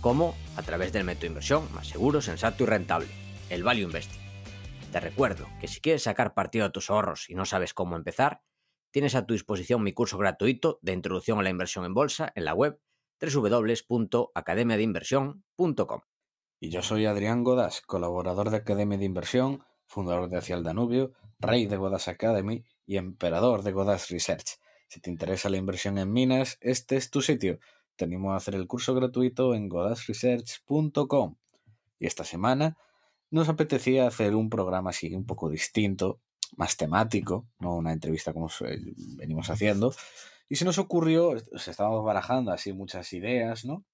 ¿Cómo? A través del método de inversión más seguro, sensato y rentable, el Value Investing. Te recuerdo que si quieres sacar partido a tus ahorros y no sabes cómo empezar, tienes a tu disposición mi curso gratuito de introducción a la inversión en bolsa en la web www.academiadeinversión.com. Y yo soy Adrián Godas, colaborador de Academia de Inversión, fundador de Hacia el Danubio, rey de Godas Academy y emperador de Godas Research. Si te interesa la inversión en minas, este es tu sitio. Te animo a hacer el curso gratuito en godasresearch.com. Y esta semana nos apetecía hacer un programa así un poco distinto, más temático, no una entrevista como venimos haciendo. Y se nos ocurrió, estábamos barajando así muchas ideas, ¿no?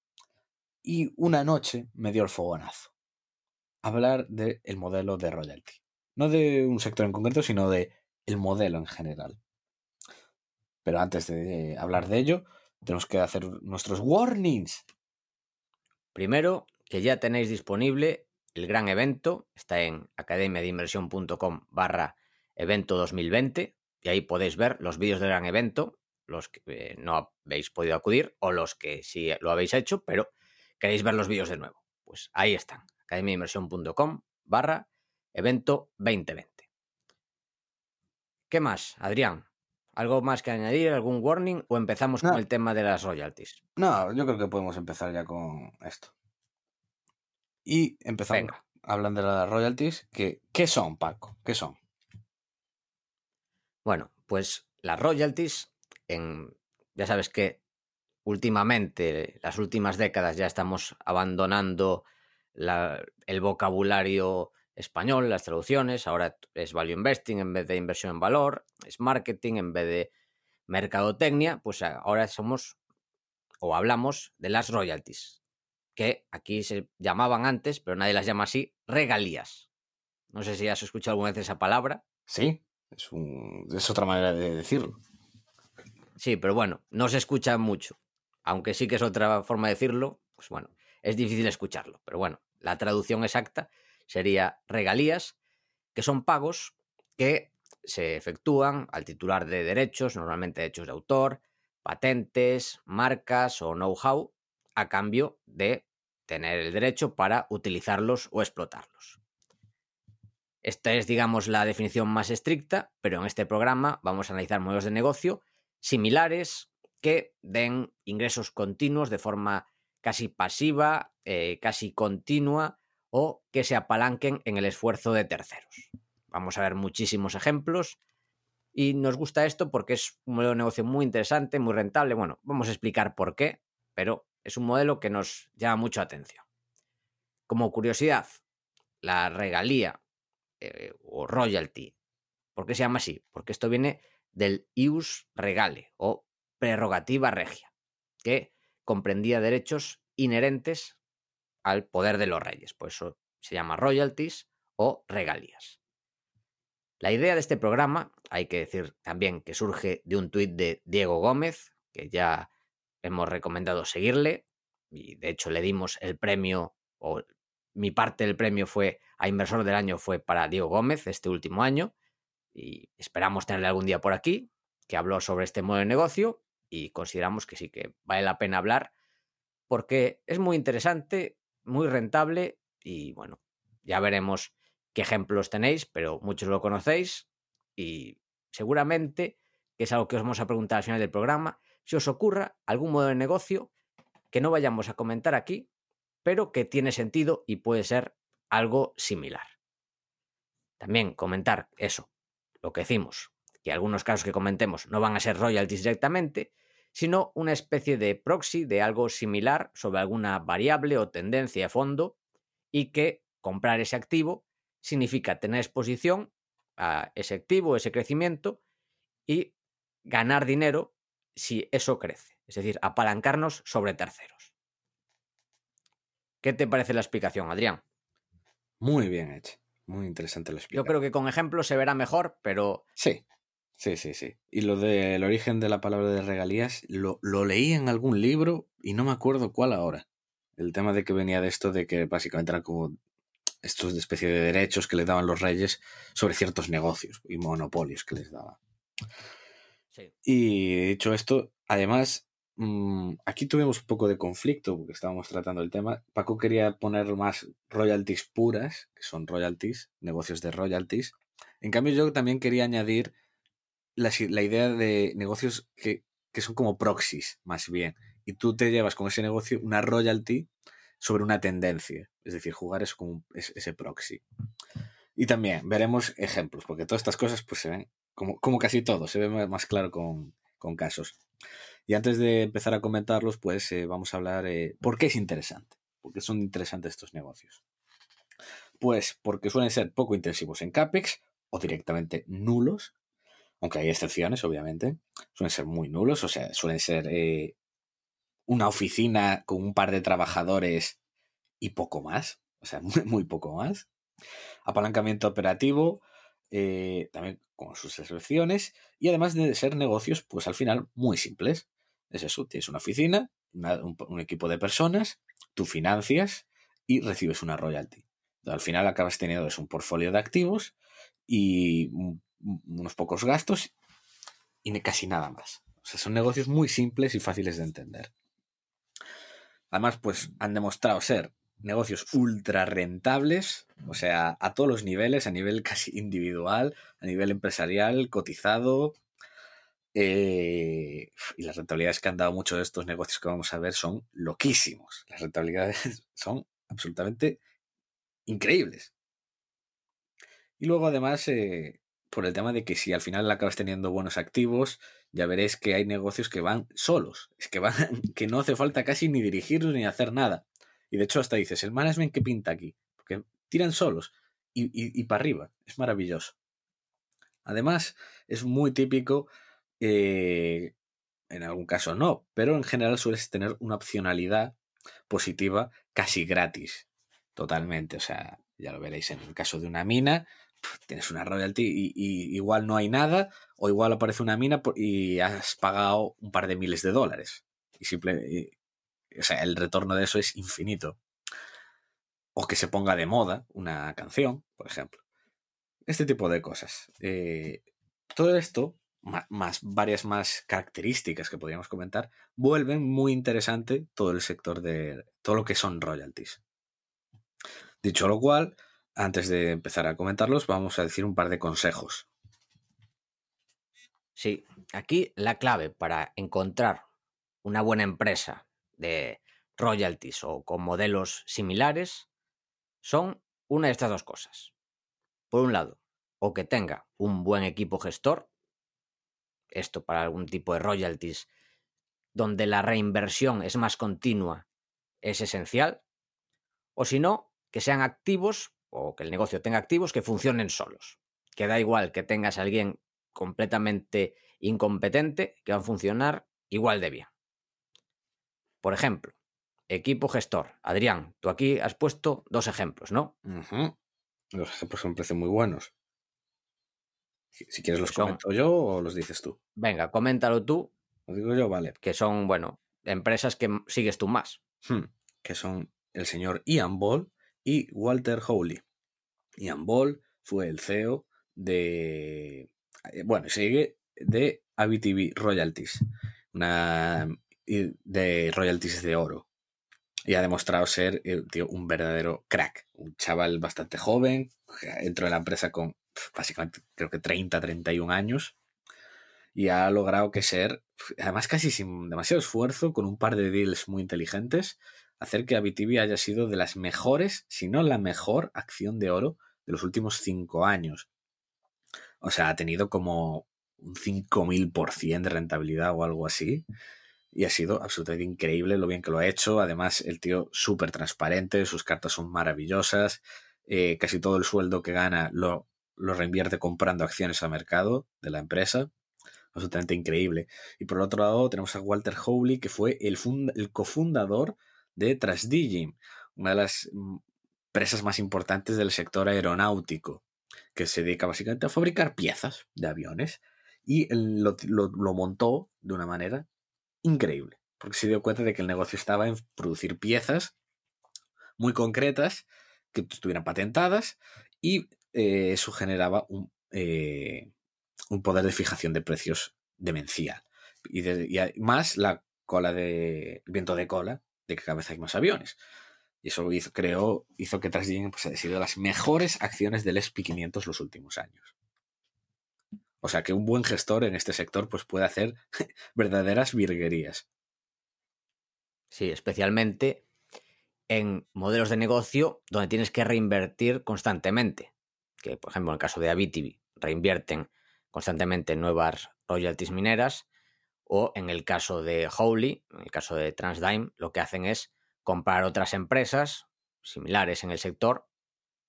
Y una noche me dio el fogonazo. Hablar del modelo de royalty. No de un sector en concreto, sino de el modelo en general. Pero antes de hablar de ello, tenemos que hacer nuestros warnings. Primero, que ya tenéis disponible el gran evento, está en academiadeinversión.com barra evento 2020 y ahí podéis ver los vídeos del gran evento, los que eh, no habéis podido acudir o los que sí lo habéis hecho, pero queréis ver los vídeos de nuevo. Pues ahí están, academiadeinversión.com barra evento 2020. ¿Qué más, Adrián? ¿Algo más que añadir? ¿Algún warning? ¿O empezamos No. con el tema de las royalties? No, yo creo que podemos empezar ya con esto. Y empezamos Venga. hablando de las royalties. Que, ¿Qué son, Paco? ¿Qué son? Bueno, pues las royalties, en, ya sabes que últimamente, las últimas décadas, ya estamos abandonando la- el vocabulario español, las traducciones, ahora es value investing en vez de inversión en valor, es marketing en vez de mercadotecnia, pues ahora somos o hablamos de las royalties, que aquí se llamaban antes, pero nadie las llama así, regalías. No sé si has escuchado alguna vez esa palabra. Sí, es, un, es otra manera de decirlo. Sí, pero bueno, no se escucha mucho. Aunque sí que es otra forma de decirlo, pues bueno, es difícil escucharlo. Pero bueno, la traducción exacta sería regalías, que son pagos que se efectúan al titular de derechos, normalmente derechos de autor, patentes, marcas o know-how, a cambio de tener el derecho para utilizarlos o explotarlos. Esta es, digamos, la definición más estricta, pero en este programa vamos a analizar modelos de negocio similares que den ingresos continuos de forma casi pasiva, eh, casi continua o que se apalanquen en el esfuerzo de terceros. Vamos a ver muchísimos ejemplos y nos gusta esto porque es un modelo de negocio muy interesante, muy rentable. Bueno, vamos a explicar por qué, pero es un modelo que nos llama mucho atención. Como curiosidad, la regalía eh, o royalty, ¿por qué se llama así? Porque esto viene del ius regale o prerrogativa regia, que comprendía derechos inherentes al poder de los reyes. Por eso se llama royalties o regalías. La idea de este programa, hay que decir también que surge de un tuit de Diego Gómez, que ya hemos recomendado seguirle, y de hecho le dimos el premio, o mi parte del premio fue a Inversor del Año fue para Diego Gómez este último año, y esperamos tenerle algún día por aquí, que habló sobre este modo de negocio, y consideramos que sí que vale la pena hablar, porque es muy interesante, muy rentable, y bueno, ya veremos qué ejemplos tenéis, pero muchos lo conocéis y seguramente que es algo que os vamos a preguntar al final del programa, si os ocurra algún modo de negocio que no vayamos a comentar aquí, pero que tiene sentido y puede ser algo similar. También comentar eso, lo que decimos, que algunos casos que comentemos no van a ser royalties directamente, sino una especie de proxy de algo similar sobre alguna variable o tendencia de fondo y que comprar ese activo significa tener exposición a ese activo, ese crecimiento y ganar dinero si eso crece, es decir, apalancarnos sobre terceros. ¿Qué te parece la explicación, Adrián? Muy bien hecha. Muy interesante lo Yo creo que con ejemplos se verá mejor, pero. Sí, sí, sí, sí. Y lo del origen de la palabra de regalías lo, lo leí en algún libro y no me acuerdo cuál ahora. El tema de que venía de esto, de que básicamente eran como estos de especie de derechos que les daban los reyes sobre ciertos negocios y monopolios que les daban. Sí. Y dicho esto, además, mmm, aquí tuvimos un poco de conflicto porque estábamos tratando el tema. Paco quería poner más royalties puras, que son royalties, negocios de royalties. En cambio, yo también quería añadir la, idea de negocios que, que son como proxies, más bien. Y tú te llevas con ese negocio una royalty sobre una tendencia. Es decir, jugar es como ese proxy. Y también veremos ejemplos, porque todas estas cosas pues se ven como, como casi todo, se ve más claro con, con casos. Y antes de empezar a comentarlos, pues eh, vamos a hablar eh, por qué es interesante, por qué son interesantes estos negocios. Pues porque suelen ser poco intensivos en CAPEX o directamente nulos, aunque hay excepciones, obviamente. Suelen ser muy nulos, o sea, suelen ser eh, una oficina con un par de trabajadores y poco más, o sea, muy, poco más. Apalancamiento operativo, eh, también con sus excepciones, y además de ser negocios, pues al final muy simples. Es eso, tienes una oficina, un, equipo de personas, tú financias y recibes una royalty. Al final acabas teniendo es un portfolio de activos y un, unos pocos gastos y casi nada más. O sea, son negocios muy simples y fáciles de entender. Además, pues han demostrado ser negocios ultra rentables, o sea, a todos los niveles, a nivel casi individual, a nivel empresarial, cotizado. Eh, y las rentabilidades que han dado muchos de estos negocios que vamos a ver son loquísimos. Las rentabilidades son absolutamente increíbles. Y luego, además, eh, por el tema de que si al final acabas teniendo buenos activos, ya veréis que hay negocios que van solos. Es que van, que no hace falta casi ni dirigirlos ni hacer nada. Y de hecho hasta dices, el management que pinta aquí, porque tiran solos y, y, para arriba, es maravilloso. Además, es muy típico, eh, en algún caso no, pero en general sueles tener una opcionalidad positiva casi gratis, totalmente. O sea, ya lo veréis en el caso de una mina, tienes una royalty y, igual no hay nada, o igual aparece una mina y has pagado un par de miles de dólares. Y simple, o sea, el retorno de eso es infinito. O que se ponga de moda una canción, por ejemplo. Este tipo de cosas. Eh, todo esto, más, varias más características que podríamos comentar, vuelven muy interesante todo el sector de todo lo que son royalties. Dicho lo cual, antes de empezar a comentarlos, vamos a decir un par de consejos. Sí, aquí la clave para encontrar una buena empresa de royalties o con modelos similares son una de estas dos cosas. Por un lado, o que tenga un buen equipo gestor, esto para algún tipo de royalties donde la reinversión es más continua, es esencial, o si no, que sean activos o que el negocio tenga activos que funcionen solos. Que da igual que tengas a alguien completamente incompetente, que va a funcionar igual de bien. Por ejemplo, equipo gestor. Adrián, tú aquí has puesto dos ejemplos, ¿no? Uh -huh. Los ejemplos son parecen muy buenos. Si, si quieres los son... comento yo o los dices tú. Venga, coméntalo tú. Lo digo yo, vale. Que son, bueno, empresas que sigues tú más. Hmm. Que son el señor Ian Ball y Walter Howley. Ian Ball fue el CEO de. Bueno, sigue de ABTV Royalties, una de royalties de oro. Y ha demostrado ser tío, un verdadero crack. Un chaval bastante joven. Entró en la empresa con básicamente creo que 30, 31 años. Y ha logrado que ser, además casi sin demasiado esfuerzo, con un par de deals muy inteligentes, hacer que Abitibi haya sido de las mejores, si no la mejor acción de oro de los últimos cinco años. O sea, ha tenido como un 5000% de rentabilidad o algo así. Y ha sido absolutamente increíble lo bien que lo ha hecho. Además, el tío súper transparente, sus cartas son maravillosas. Eh, casi todo el sueldo que gana lo, reinvierte comprando acciones al mercado de la empresa. Absolutamente increíble. Y por otro lado, tenemos a Walter Howley, que fue el, el cofundador de Trasdigim, una de las empresas más importantes del sector aeronáutico, que se dedica básicamente a fabricar piezas de aviones. Y lo, montó de una manera increíble, porque se dio cuenta de que el negocio estaba en producir piezas muy concretas que estuvieran patentadas y eh, eso generaba un, eh, un, poder de fijación de precios demencial. Y, más la cola de viento de cola de que cada vez hay más aviones. Y eso hizo, hizo que Transgen pues, haya sido las mejores acciones del SP500 los últimos años. O sea que un buen gestor en este sector pues, puede hacer verdaderas virguerías. Sí, especialmente en modelos de negocio donde tienes que reinvertir constantemente. Que, por ejemplo, en el caso de Abitibi, reinvierten constantemente en nuevas royalties mineras. O en el caso de Howley, en el caso de Transdime, lo que hacen es comprar otras empresas similares en el sector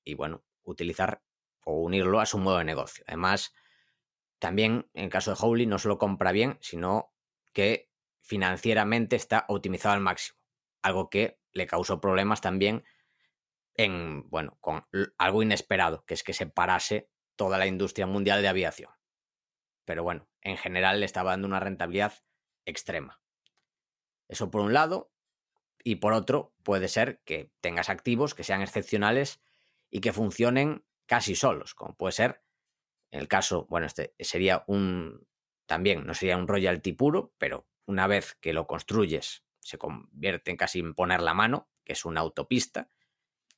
y, bueno, utilizar o unirlo a su modo de negocio. Además, también en el caso de Howley no solo compra bien, sino que financieramente está optimizado al máximo. Algo que le causó problemas también en, bueno, con algo inesperado, que es que se parase toda la industria mundial de aviación. Pero bueno, en general le estaba dando una rentabilidad extrema. Eso por un lado, y por otro, puede ser que tengas activos que sean excepcionales y que funcionen casi solos, como puede ser en el caso, bueno, este sería un, también no sería un royalty puro, pero una vez que lo construyes se convierte en casi en poner la mano, que es una autopista.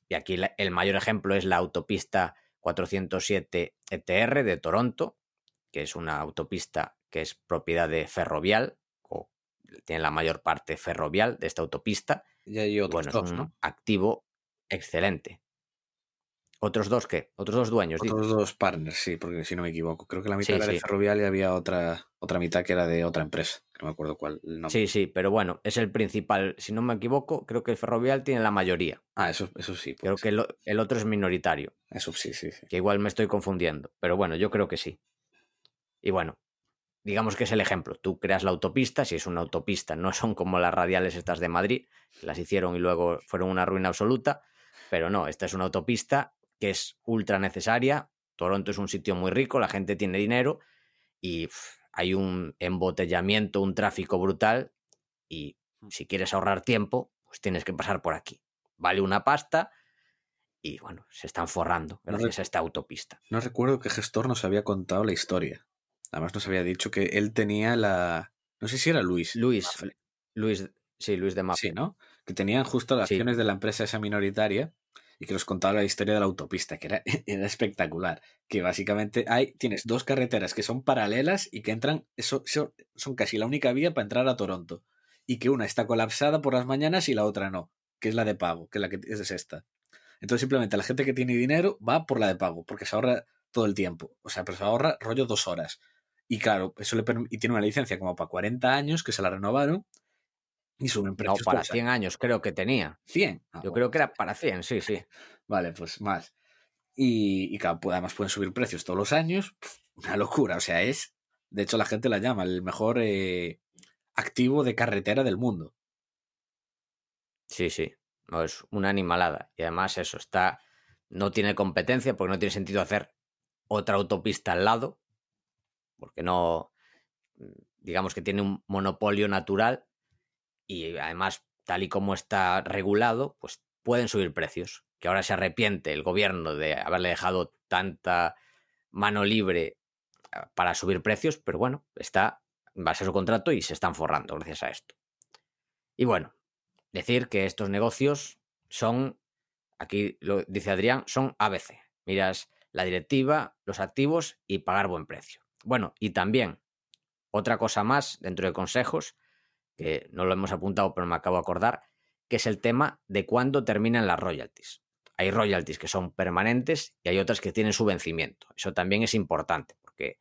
Y aquí el mayor ejemplo es la autopista 407 ETR de Toronto, que es una autopista que es propiedad de Ferrovial, o tiene la mayor parte ferrovial de esta autopista. Y hay otros bueno, es un activo excelente. ¿Otros dos qué? ¿Otros dos dueños? Otros dos partners, sí, porque si no me equivoco. Creo que la mitad era de Ferrovial y había otra, otra mitad que era de otra empresa. No me acuerdo cuál. Sí, sí, pero bueno, es el principal. Si no me equivoco, creo que el Ferrovial tiene la mayoría. Ah, eso, eso sí. Creo que el, otro es minoritario. Eso sí, sí, sí. Que igual me estoy confundiendo. Pero bueno, yo creo que sí. Y bueno, digamos que es el ejemplo. Tú creas la autopista, si es una autopista, no son como las radiales estas de Madrid, las hicieron y luego fueron una ruina absoluta. Pero no, esta es una autopista que es ultra necesaria. Toronto es un sitio muy rico, la gente tiene dinero y hay un embotellamiento, un tráfico brutal y mm. si quieres ahorrar tiempo, pues tienes que pasar por aquí. Vale una pasta y bueno, se están forrando gracias a esta autopista. No recuerdo qué gestor nos había contado la historia. Además nos había dicho que él tenía la... No sé si era Luis. Luis. Luis, sí, Luis de Mafia. Sí, ¿no? Que tenían justo las acciones de la empresa esa minoritaria y que nos contaba la historia de la autopista, que era, era espectacular. Que básicamente hay, tienes dos carreteras que son paralelas y que entran, eso, son casi la única vía para entrar a Toronto. Y que una está colapsada por las mañanas y la otra no, que es la de pago, que es la que es esta. Entonces simplemente la gente que tiene dinero va por la de pago, porque se ahorra todo el tiempo. O sea, pero se ahorra rollo dos horas. Y claro, eso le y tiene una licencia como para 40 años que se la renovaron y suben precios. No, para 100 años creo que tenía. 100. Ah, Yo creo que era para 100, sí, sí. Vale, pues más. Y, y claro, pues, además pueden subir precios todos los años. Una locura. O sea, es. De hecho, la gente la llama el mejor eh, activo de carretera del mundo. Sí, sí. No, es una animalada. Y además, eso está. No tiene competencia porque no tiene sentido hacer otra autopista al lado. Porque no. Digamos que tiene un monopolio natural y además, tal y como está regulado, pues pueden subir precios. Que ahora se arrepiente el gobierno de haberle dejado tanta mano libre ah, para subir precios, pero bueno, está en base a su contrato y se están forrando gracias a esto. Y bueno, decir que estos negocios son, aquí lo dice Adrián, son ABC. Miras la directiva, los activos y pagar buen precio. Bueno, y también otra cosa más dentro de consejos que no lo hemos apuntado, pero me acabo de acordar, que es el tema de cuándo terminan las royalties. Hay royalties que son permanentes y hay otras que tienen su vencimiento. Eso también es importante, porque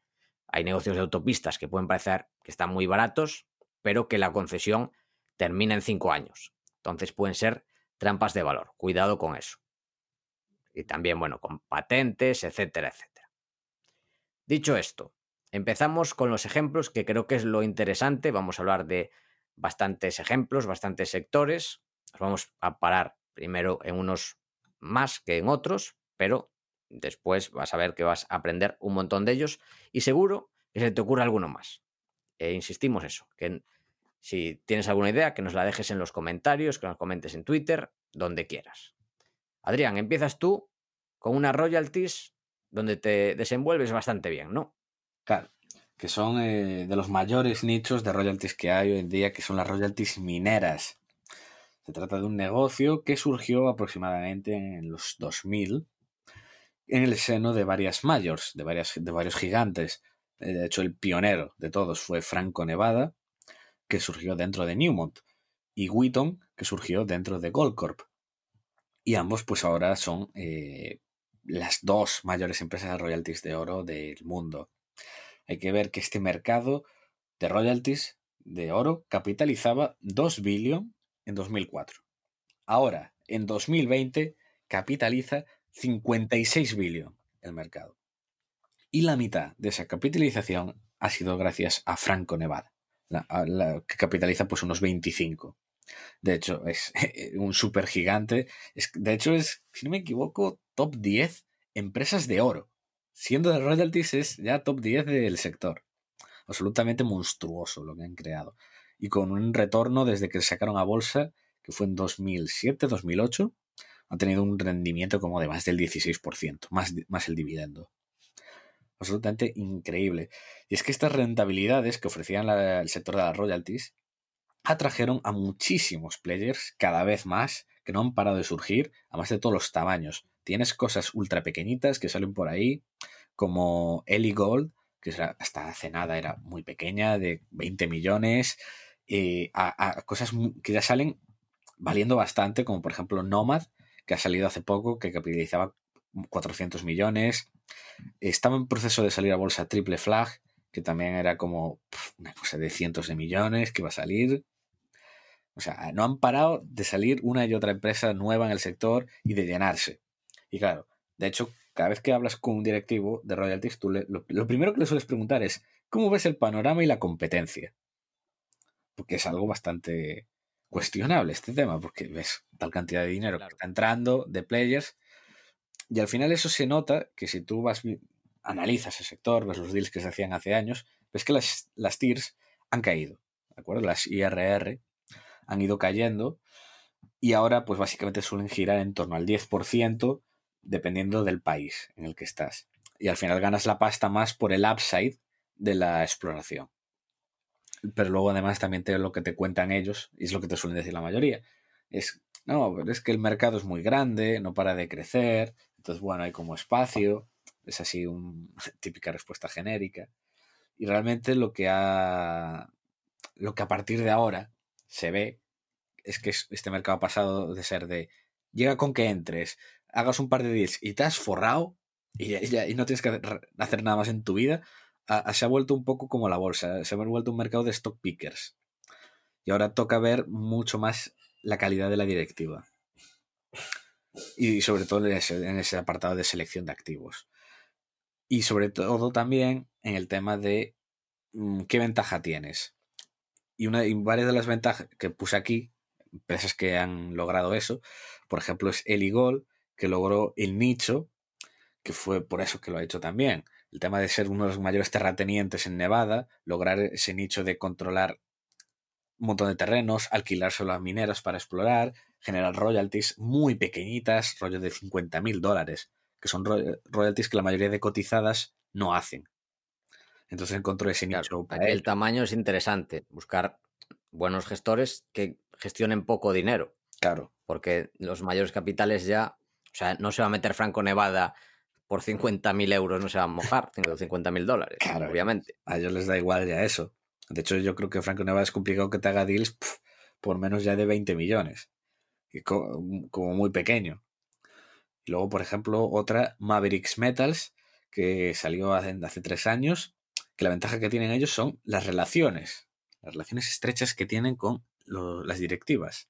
hay negocios de autopistas que pueden parecer que están muy baratos, pero que la concesión termina en cinco años. Entonces pueden ser trampas de valor. Cuidado con eso. Y también, bueno, con patentes, etcétera, etcétera. Dicho esto, empezamos con los ejemplos que creo que es lo interesante. Vamos a hablar de bastantes ejemplos, bastantes sectores. Nos vamos a parar primero en unos más que en otros, pero después vas a ver que vas a aprender un montón de ellos y seguro que se te ocurre alguno más. E insistimos eso, que si tienes alguna idea, que nos la dejes en los comentarios, que nos comentes en Twitter, donde quieras. Adrián, empiezas tú con unas royalties donde te desenvuelves bastante bien, ¿no? Claro, que son eh, de los mayores nichos de royalties que hay hoy en día, que son las royalties mineras. Se trata de un negocio que surgió aproximadamente en los 2000 en el seno de varias mayors, de, varias, de varios gigantes. Eh, de hecho, el pionero de todos fue Franco Nevada, que surgió dentro de Newmont, y Wheaton, que surgió dentro de Goldcorp. Y ambos, pues ahora son eh, las dos mayores empresas de royalties de oro del mundo. Hay que ver que este mercado de royalties de oro capitalizaba 2 billion en 2004. Ahora, en 2020, capitaliza 56 billion el mercado. Y la mitad de esa capitalización ha sido gracias a Franco Nevada, que capitaliza pues unos 25. De hecho, es un super gigante. de hecho, es, si no me equivoco, top 10 empresas de oro. Siendo de royalties es ya top 10 del sector. Absolutamente monstruoso lo que han creado. Y con un retorno desde que sacaron a bolsa, que fue en 2007-2008, ha tenido un rendimiento como de más del 16%, más, más el dividendo. Absolutamente increíble. Y es que estas rentabilidades que ofrecían el sector de las royalties atrajeron a muchísimos players, cada vez más, que no han parado de surgir, a más de todos los tamaños. Tienes cosas ultra pequeñitas que salen por ahí, como Ellie Gold, que hasta hace nada era muy pequeña, de 20 millones, cosas que ya salen valiendo bastante, como por ejemplo Nomad, que ha salido hace poco, que capitalizaba 400 millones. Estaba en proceso de salir a bolsa Triple Flag, que también era como una cosa de cientos de millones que iba a salir. O sea, no han parado de salir una y otra empresa nueva en el sector y de llenarse. Y claro, de hecho, cada vez que hablas con un directivo de royalties, tú lo, primero que le sueles preguntar es, ¿cómo ves el panorama y la competencia? Porque es algo bastante cuestionable este tema, porque ves tal cantidad de dinero que está entrando de players, y al final eso se nota que si tú vas, analizas el sector, ves los deals que se hacían hace años, ves que las, las TIRs han caído, ¿de acuerdo? Las IRR han ido cayendo y ahora pues básicamente suelen girar en torno al 10% dependiendo del país en el que estás. Y al final ganas la pasta más por el upside de la exploración. Pero luego además también te lo que te cuentan ellos, y es lo que te suelen decir la mayoría, es, no, es que el mercado es muy grande, no para de crecer, entonces bueno, hay como espacio, es así una típica respuesta genérica. Y realmente lo que ha, lo que a partir de ahora se ve es que este mercado ha pasado de ser de llega con que entres, hagas un par de deals y te has forrado y, no tienes que hacer nada más en tu vida, se ha vuelto un poco como la bolsa, se ha vuelto un mercado de stock pickers. Y ahora toca ver mucho más la calidad de la directiva. Y sobre todo en ese, apartado de selección de activos. Y sobre todo también en el tema de mm, qué ventaja tienes. Y, una, y varias de las ventajas que puse aquí, empresas que han logrado eso, por ejemplo, es Eligol, que logró el nicho, que fue por eso que lo ha hecho también. El tema de ser uno de los mayores terratenientes en Nevada, lograr ese nicho de controlar un montón de terrenos, alquilárselo a mineras para explorar, generar royalties muy pequeñitas, rollo de 50 mil dólares, que son royalties que la mayoría de cotizadas no hacen. Entonces encontró ese nicho. el tamaño es interesante, buscar buenos gestores que gestionen poco dinero. Claro. Porque los mayores capitales ya o sea, no se va a meter Franco Nevada por 50.000 euros, no se va a mojar, 50.000 dólares, obviamente. A ellos les da igual ya eso. De hecho, yo creo que Franco Nevada es complicado que te haga deals por menos ya de 20 millones. como, muy pequeño. Y luego, por ejemplo, otra, Mavericks Metals, que salió hace, hace tres años, que la ventaja que tienen ellos son las relaciones, las relaciones estrechas que tienen con las directivas.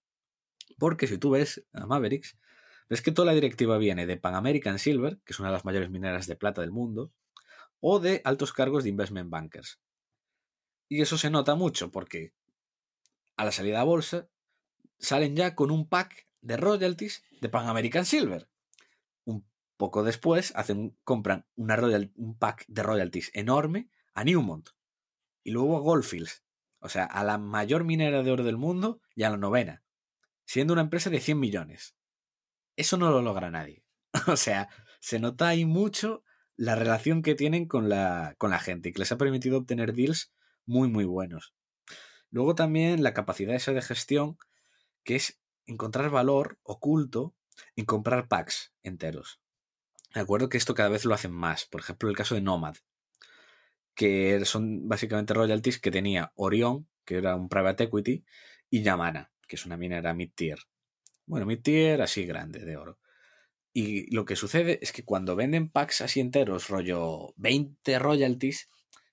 Porque si tú ves a Mavericks, es que toda la directiva viene de Pan American Silver, que es una de las mayores mineras de plata del mundo, o de altos cargos de investment bankers. Y eso se nota mucho porque a la salida a bolsa salen ya con un pack de royalties de Pan American Silver. poco después hacen, compran una un pack de royalties enorme a Newmont y luego a Goldfields, o sea, a la mayor minera de oro del mundo y a la novena, siendo una empresa de 100 millones. Eso no lo logra nadie. o sea, se nota ahí mucho la relación que tienen con la, con la gente y que les ha permitido obtener deals muy, muy buenos. Luego también la capacidad esa de gestión, que es encontrar valor oculto en comprar packs enteros. Me acuerdo que esto cada vez lo hacen más. Por ejemplo, el caso de Nomad, que son básicamente royalties que tenía Orion, que era un private equity, y Yamana, que es una minera mid-tier. Bueno, mid-tier así grande de oro. Y lo que sucede es que cuando venden packs así enteros, rollo 20 royalties,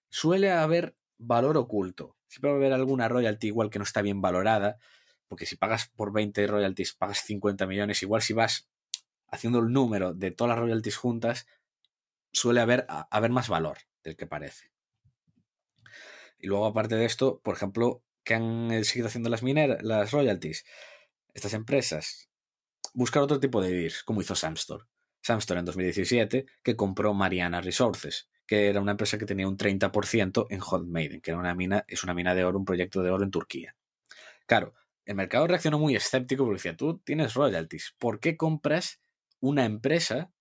suele haber valor oculto. Siempre va a haber alguna royalty igual que no está bien valorada, porque si pagas por 20 royalties, pagas 50 millones. Igual si vas haciendo el número de todas las royalties juntas, suele haber, haber más valor del que parece. Y luego, aparte de esto, por ejemplo, que han seguido haciendo las mineras, las royalties, estas empresas, buscar otro tipo de deals, como hizo Samstore. Samstore en 2017, que compró Mariana Resources, que era una empresa que tenía un 30% en Hot Maiden, que era una mina, es una mina de oro, un proyecto de oro en Turquía. Claro, el mercado reaccionó muy escéptico porque decía, tú tienes royalties, ¿por qué compras una empresa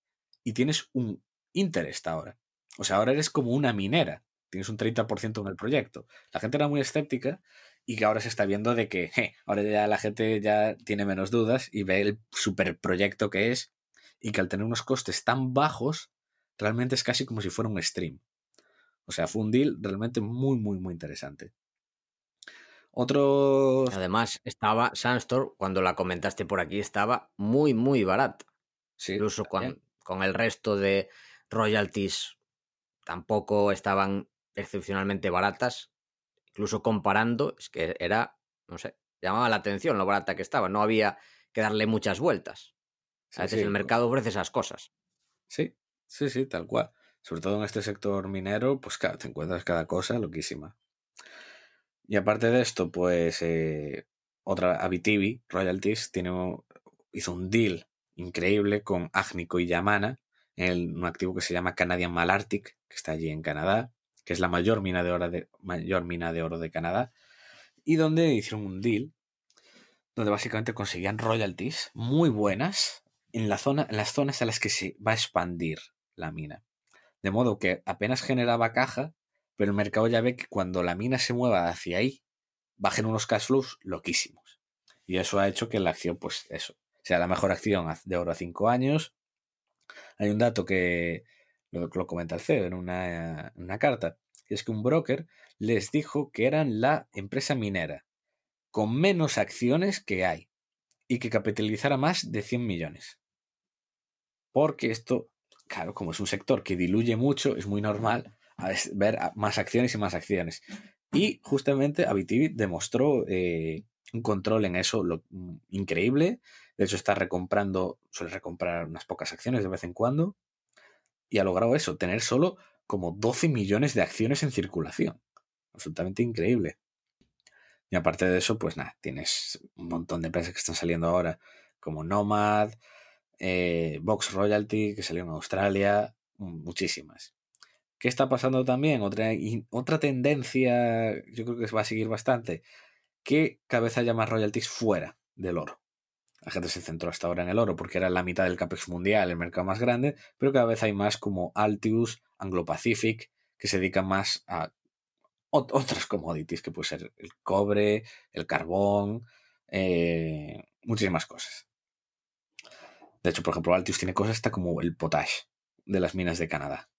y tienes un interés ahora? O sea, ahora eres como una minera tienes un 30% en el proyecto. La gente era muy escéptica y que ahora se está viendo de que ahora ya la gente ya tiene menos dudas y ve el super proyecto que es y que al tener unos costes tan bajos, realmente es casi como si fuera un stream. O sea, fue un deal realmente muy, muy, muy interesante. Otros. Además, estaba Sandstorm, cuando la comentaste por aquí, estaba muy, muy barata. Sí, Incluso con, con el resto de royalties tampoco estaban excepcionalmente baratas, incluso comparando, es que era, no sé, llamaba la atención lo barata que estaba, no había que darle muchas vueltas. a veces el mercado ofrece esas cosas. Sí, sí, sí, tal cual. Sobre todo en este sector minero, pues claro, te encuentras cada cosa loquísima. Y aparte de esto, pues eh, otra Abitibi, Royalties, tiene, hizo un deal increíble con Agnico y Yamana, en un activo que se llama Canadian Malartic, que está allí en Canadá, que es la mayor mina de oro de, mayor mina de, oro de Canadá, y donde hicieron un deal donde básicamente conseguían royalties muy buenas en, la zona, en las zonas a las que se va a expandir la mina. De modo que apenas generaba caja, pero el mercado ya ve que cuando la mina se mueva hacia ahí, bajen unos cash flows loquísimos. Y eso ha hecho que la acción, pues eso, sea la mejor acción de oro a 5 años. Hay un dato que, lo, lo comenta el CEO en una, una carta, es que un broker les dijo que eran la empresa minera con menos acciones que hay y que capitalizara más de 100 millones. Porque esto, claro, como es un sector que diluye mucho, es muy normal ver más acciones y más acciones. Y justamente Abitibi demostró eh, un control en eso lo, mm, increíble. De hecho, está recomprando, suele recomprar unas pocas acciones de vez en cuando y ha logrado eso, tener solo como 12 millones de acciones en circulación. Absolutamente increíble. Y aparte de eso, pues nada, tienes un montón de empresas que están saliendo ahora, como Nomad, eh, Vox Royalty, que salió en Australia, muchísimas. ¿Qué está pasando también? Otra, otra tendencia, yo creo que va a seguir bastante, que haya más royalties fuera del oro. La gente se centró hasta ahora en el oro porque era la mitad del CAPEX mundial, el mercado más grande, pero cada vez hay más como Altius, Anglo Pacific, que se dedican más a otras commodities, que puede ser el cobre, el carbón, eh, muchísimas cosas. De hecho, por ejemplo, Altius tiene cosas hasta como el potash de las minas de Canadá.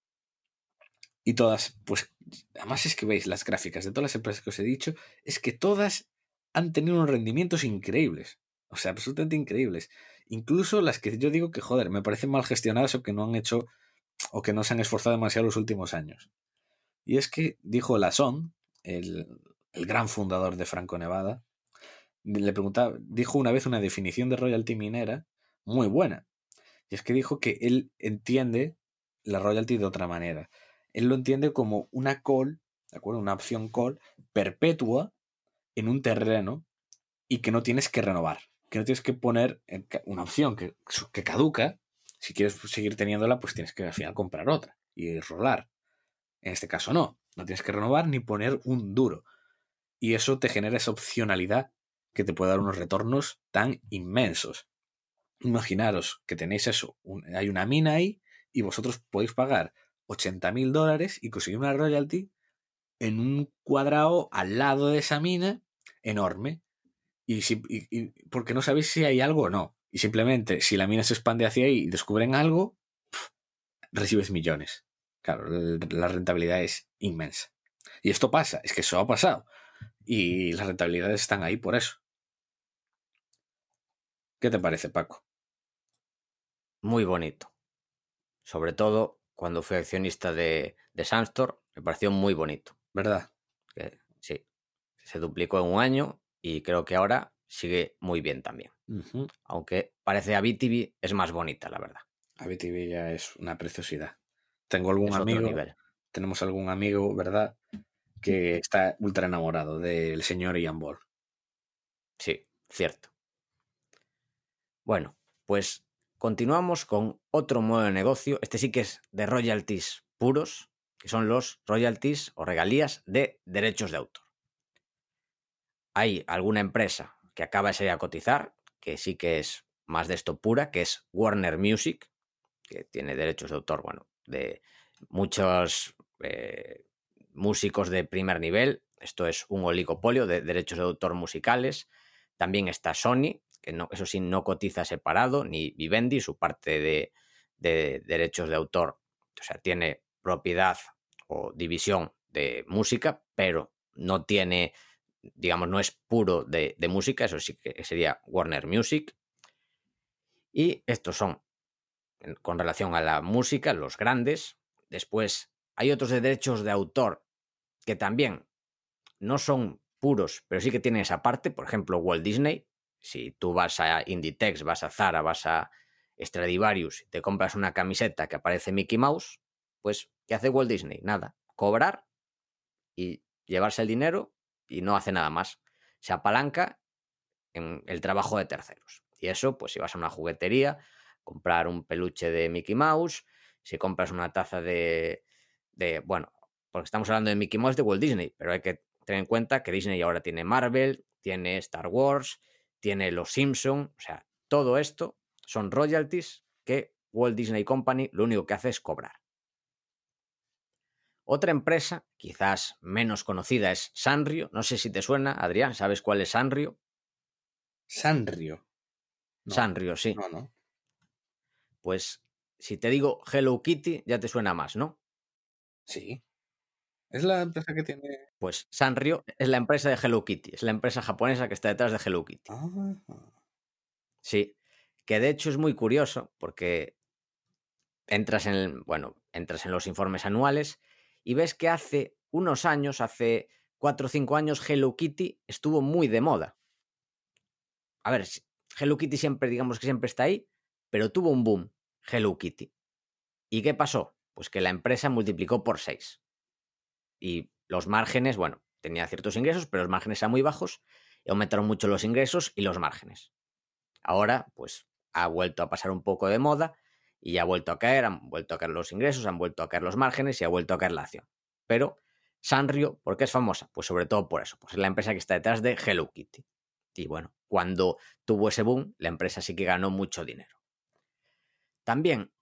Y todas, pues, además es que veis las gráficas de todas las empresas que os he dicho, es que todas han tenido unos rendimientos increíbles. O sea, absolutamente increíbles. Incluso las que yo digo que, joder, me parecen mal gestionadas o que no han hecho o que no se han esforzado demasiado los últimos años. Y es que dijo Lasson, el, el gran fundador de Franco Nevada, le preguntaba, dijo una vez una definición de royalty minera muy buena. Y es que dijo que él entiende la royalty de otra manera. Él lo entiende como una call, ¿de acuerdo? Una opción call perpetua en un terreno y que no tienes que renovar que no tienes que poner una opción que, que caduca Si quieres seguir teniéndola, pues tienes que al final comprar otra y rolar. En este caso no, no tienes que renovar ni poner un duro. Y eso te genera esa opcionalidad que te puede dar unos retornos tan inmensos. Imaginaros que tenéis eso, hay una mina ahí y vosotros podéis pagar 80 mil dólares y conseguir una royalty en un cuadrado al lado de esa mina enorme. Y, si, porque no sabéis si hay algo o no. Y simplemente, si la mina se expande hacia ahí y descubren algo, recibes millones. Claro, la rentabilidad es inmensa. Y esto pasa, es que eso ha pasado. Y las rentabilidades están ahí por eso. ¿Qué te parece, Paco? Muy bonito. Sobre todo cuando fui accionista de, de me pareció muy bonito. ¿Verdad? sí. Se duplicó en un año y creo que ahora sigue muy bien también. Aunque parece Abitibi es más bonita, la verdad. Abitibi ya es una preciosidad. Tengo algún amigo, tenemos algún amigo, ¿verdad? Que está ultra enamorado del señor Ian Ball. Sí, cierto. Bueno, pues continuamos con otro modo de negocio. Este sí que es de royalties puros, que son los royalties o regalías de derechos de autor. Hay alguna empresa que acaba de salir a cotizar, que sí que es más de esto pura, que es Warner Music, que tiene derechos de autor, bueno, de muchos eh, músicos de primer nivel. Esto es un oligopolio de derechos de autor musicales. También está Sony, que no, eso sí no cotiza separado, ni Vivendi, su parte de, de derechos de autor. O sea, tiene propiedad o división de música, pero no tiene digamos, no es puro de, música, eso sí que sería Warner Music. Y estos son, con relación a la música, los grandes. Después hay otros de derechos de autor que también no son puros, pero sí que tienen esa parte. Por ejemplo, Walt Disney. Si tú vas a Inditex, vas a Zara, vas a Stradivarius te compras una camiseta que aparece Mickey Mouse, pues, ¿qué hace Walt Disney? Nada, cobrar y llevarse el dinero y no hace nada más. Se apalanca en el trabajo de terceros. Y eso, pues si vas a una juguetería, comprar un peluche de Mickey Mouse, si compras una taza de, de bueno, porque estamos hablando de Mickey Mouse de Walt Disney, pero hay que tener en cuenta que Disney ahora tiene Marvel, tiene Star Wars, tiene Los Simpson, o sea, todo esto son royalties que Walt Disney Company lo único que hace es cobrar. Otra empresa, quizás menos conocida, es Sanrio. No sé si te suena, Adrián, ¿sabes cuál es Sanrio? Sanrio. Sanrio, sí. No, no. Pues si te digo Hello Kitty, ya te suena más, ¿no? Sí. Es la empresa que tiene. Pues Sanrio es la empresa de Hello Kitty, es la empresa japonesa que está detrás de Hello Kitty. Ah. Sí, que de hecho es muy curioso porque entras en, bueno, entras en los informes anuales y ves que hace unos años, hace cuatro o cinco años, Hello Kitty estuvo muy de moda. A ver, Hello Kitty siempre, digamos que siempre está ahí, pero tuvo un boom, Hello Kitty. ¿Y qué pasó? Pues que la empresa multiplicó por seis. Y los márgenes, bueno, tenía ciertos ingresos, pero los márgenes eran muy bajos y aumentaron mucho los ingresos y los márgenes. Ahora, pues ha vuelto a pasar un poco de moda y ha vuelto a caer, han vuelto a caer los ingresos, han vuelto a caer los márgenes y ha vuelto a caer la acción. Pero Sanrio, ¿por qué es famosa? Pues sobre todo por eso, pues es la empresa que está detrás de Hello Kitty. Y bueno, cuando tuvo ese boom, la empresa sí que ganó mucho dinero. También,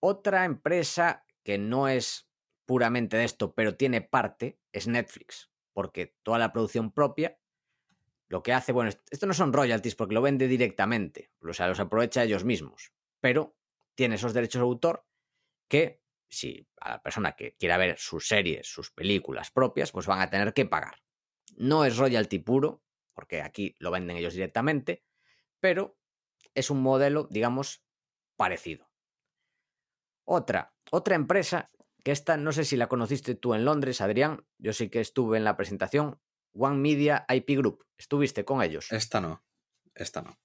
otra empresa que no es puramente de esto, pero tiene parte, es Netflix, porque toda la producción propia lo que hace, bueno, esto no son royalties porque lo vende directamente, o sea, los aprovecha ellos mismos, pero tiene esos derechos de autor que si a la persona que quiera ver sus series, sus películas propias, pues van a tener que pagar. No es royalty puro, porque aquí lo venden ellos directamente, pero es un modelo, digamos, parecido. Otra, otra empresa, que esta no sé si la conociste tú en Londres, Adrián, yo sí que estuve en la presentación, One Media IP Group, ¿estuviste con ellos? Esta no, esta no.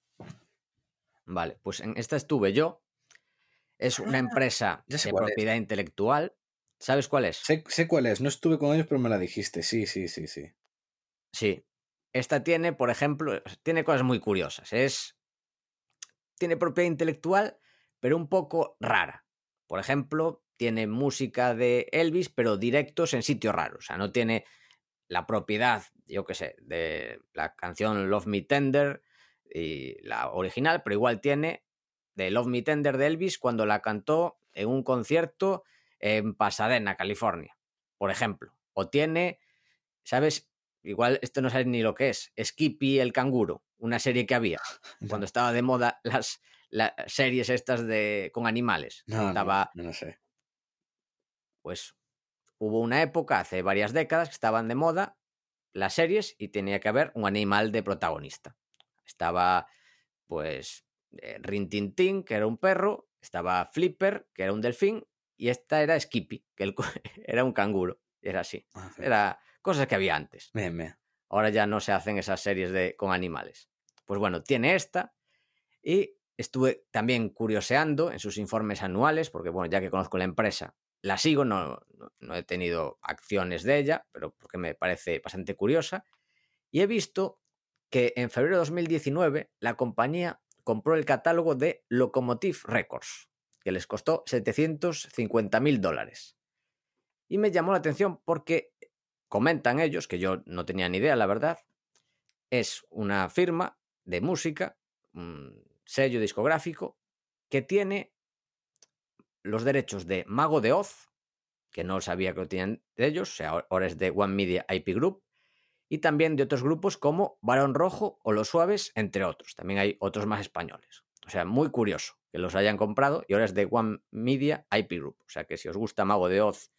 Vale, pues en esta estuve yo, es una ah, empresa de propiedad intelectual. ¿Sabes cuál es? Sé, sé, cuál es. No estuve con ellos, pero me la dijiste. Sí, sí, sí, sí. Sí. Esta tiene, por ejemplo, tiene cosas muy curiosas. Es. Tiene propiedad intelectual, pero un poco rara. Por ejemplo, tiene música de Elvis, pero directos en sitios raros. O sea, no tiene la propiedad, yo qué sé, de la canción Love Me Tender y la original, pero igual tiene de Love Me Tender de Elvis cuando la cantó en un concierto en Pasadena, California, por ejemplo. O tiene, ¿sabes? Igual esto no sabes ni lo que es. Skippy el canguro, una serie que había cuando estaba de moda las, las series estas de con animales. No, estaba, no, no sé. pues hubo una época, hace varias décadas, que estaban de moda las series y tenía que haber un animal de protagonista. Estaba, pues, eh, Rin Tin Tin, que era un perro, estaba Flipper, que era un delfín, y esta era Skippy, que el era un canguro. Era así. Ah, sí. Era cosas que había antes. Bien, bien. Ahora ya no se hacen esas series de, con animales. Pues bueno, tiene esta y estuve también curioseando en sus informes anuales, porque bueno, ya que conozco la empresa, la sigo, no, no, no he tenido acciones de ella, pero porque me parece bastante curiosa. Y he visto que en febrero de 2019 la compañía compró el catálogo de Locomotive Records, que les costó 750 mil dólares. Y me llamó la atención porque comentan ellos, que yo no tenía ni idea, la verdad, es una firma de música, un sello discográfico, que tiene los derechos de Mago de Oz, que no sabía que lo tenían de ellos, o sea, ahora es de One Media IP Group, y también de otros grupos como Barón Rojo o Los Suaves, entre otros. También hay otros más españoles. O sea, muy curioso que los hayan comprado y ahora es de One Media IP Group. O sea que si os gusta Mago de Oz,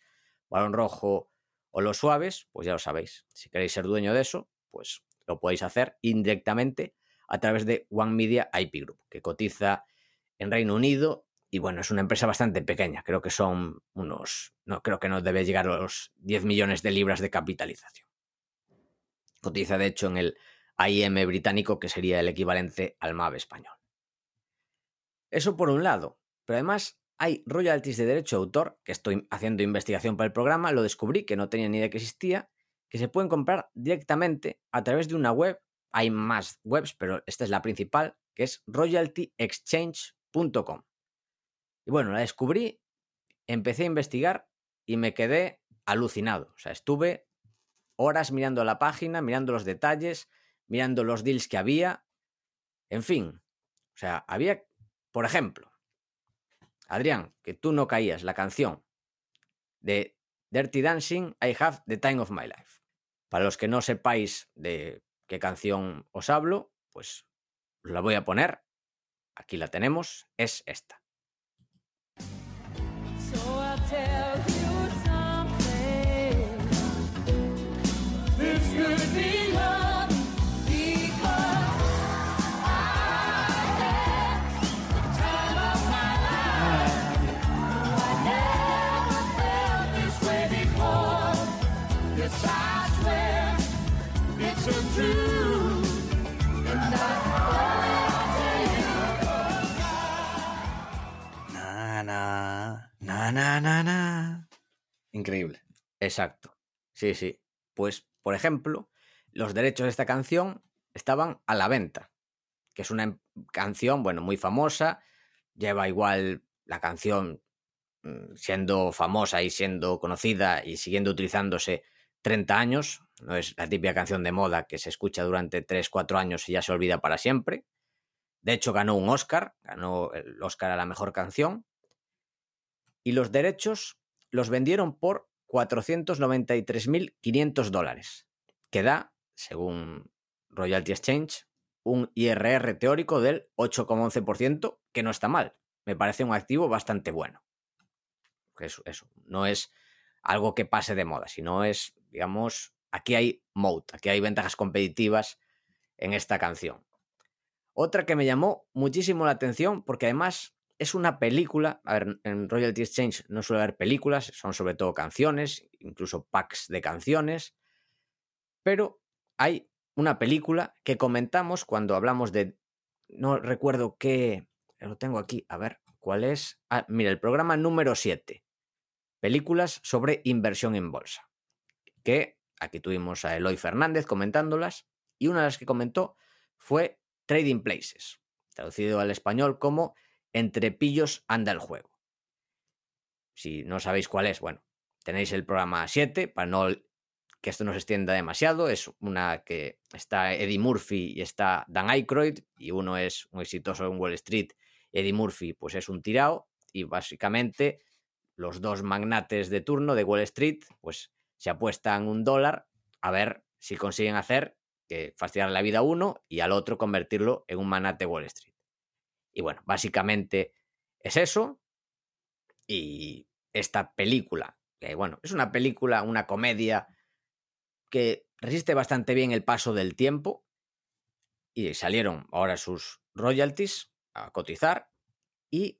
Barón Rojo o Los Suaves, pues ya lo sabéis. Si queréis ser dueño de eso, pues lo podéis hacer indirectamente a través de One Media IP Group, que cotiza en Reino Unido y bueno, es una empresa bastante pequeña. Creo que son unos, no creo que no debe llegar a los 10 millones de libras de capitalización. Cotiza de hecho en el AIM británico, que sería el equivalente al MAB español. Eso por un lado, pero además hay royalties de derecho de autor, que estoy haciendo investigación para el programa, lo descubrí que no tenía ni idea que existía, que se pueden comprar directamente a través de una web. Hay más webs, pero esta es la principal, que es royaltyexchange.com. Y bueno, la descubrí, empecé a investigar y me quedé alucinado. O sea, estuve horas mirando la página, mirando los detalles, mirando los deals que había. En fin, o sea, había, por ejemplo, Adrián, que tú no caías la canción de Dirty Dancing, I Have the Time of My Life. Para los que no sepáis de qué canción os hablo, pues os la voy a poner. Aquí la tenemos, es esta. Na. Increíble. Exacto. Sí, sí. Pues, por ejemplo, los derechos de esta canción estaban a la venta, que es una em- canción, bueno, muy famosa, lleva igual la canción mm, siendo famosa y siendo conocida y siguiendo utilizándose 30 años, no es la típica canción de moda que se escucha durante 3, 4 años y ya se olvida para siempre. De hecho, ganó un Oscar, ganó el Oscar a la mejor canción. Y los derechos los vendieron por 493.500 dólares, que da, según Royalty Exchange, un IRR teórico del 8,11%, que no está mal. Me parece un activo bastante bueno. Eso, eso, no es algo que pase de moda, sino es, digamos, aquí hay moat, aquí hay ventajas competitivas en esta canción. Otra que me llamó muchísimo la atención, porque además es una película. A ver, en Royalty Exchange no suele haber películas, son sobre todo canciones, incluso packs de canciones. Pero hay una película que comentamos cuando hablamos de. No recuerdo qué. Lo tengo aquí, a ver, ¿cuál es? Ah, mira, el programa número 7. Películas sobre inversión en bolsa. Que aquí tuvimos a Eloy Fernández comentándolas. Y una de las que comentó fue Trading Places, traducido al español como entre pillos anda el juego. Si no sabéis cuál es, bueno, tenéis el programa 7 para no que esto no se extienda demasiado. Es una que está Eddie Murphy y está Dan Aykroyd y uno es un exitoso en Wall Street. Eddie Murphy pues es un tirao y básicamente los dos magnates de turno de Wall Street pues se apuestan un dólar a ver si consiguen hacer que fastidiar la vida a uno y al otro convertirlo en un magnate de Wall Street. Y bueno, básicamente es eso. Y esta película, que bueno, es una película, una comedia que resiste bastante bien el paso del tiempo. Y salieron ahora sus royalties a cotizar y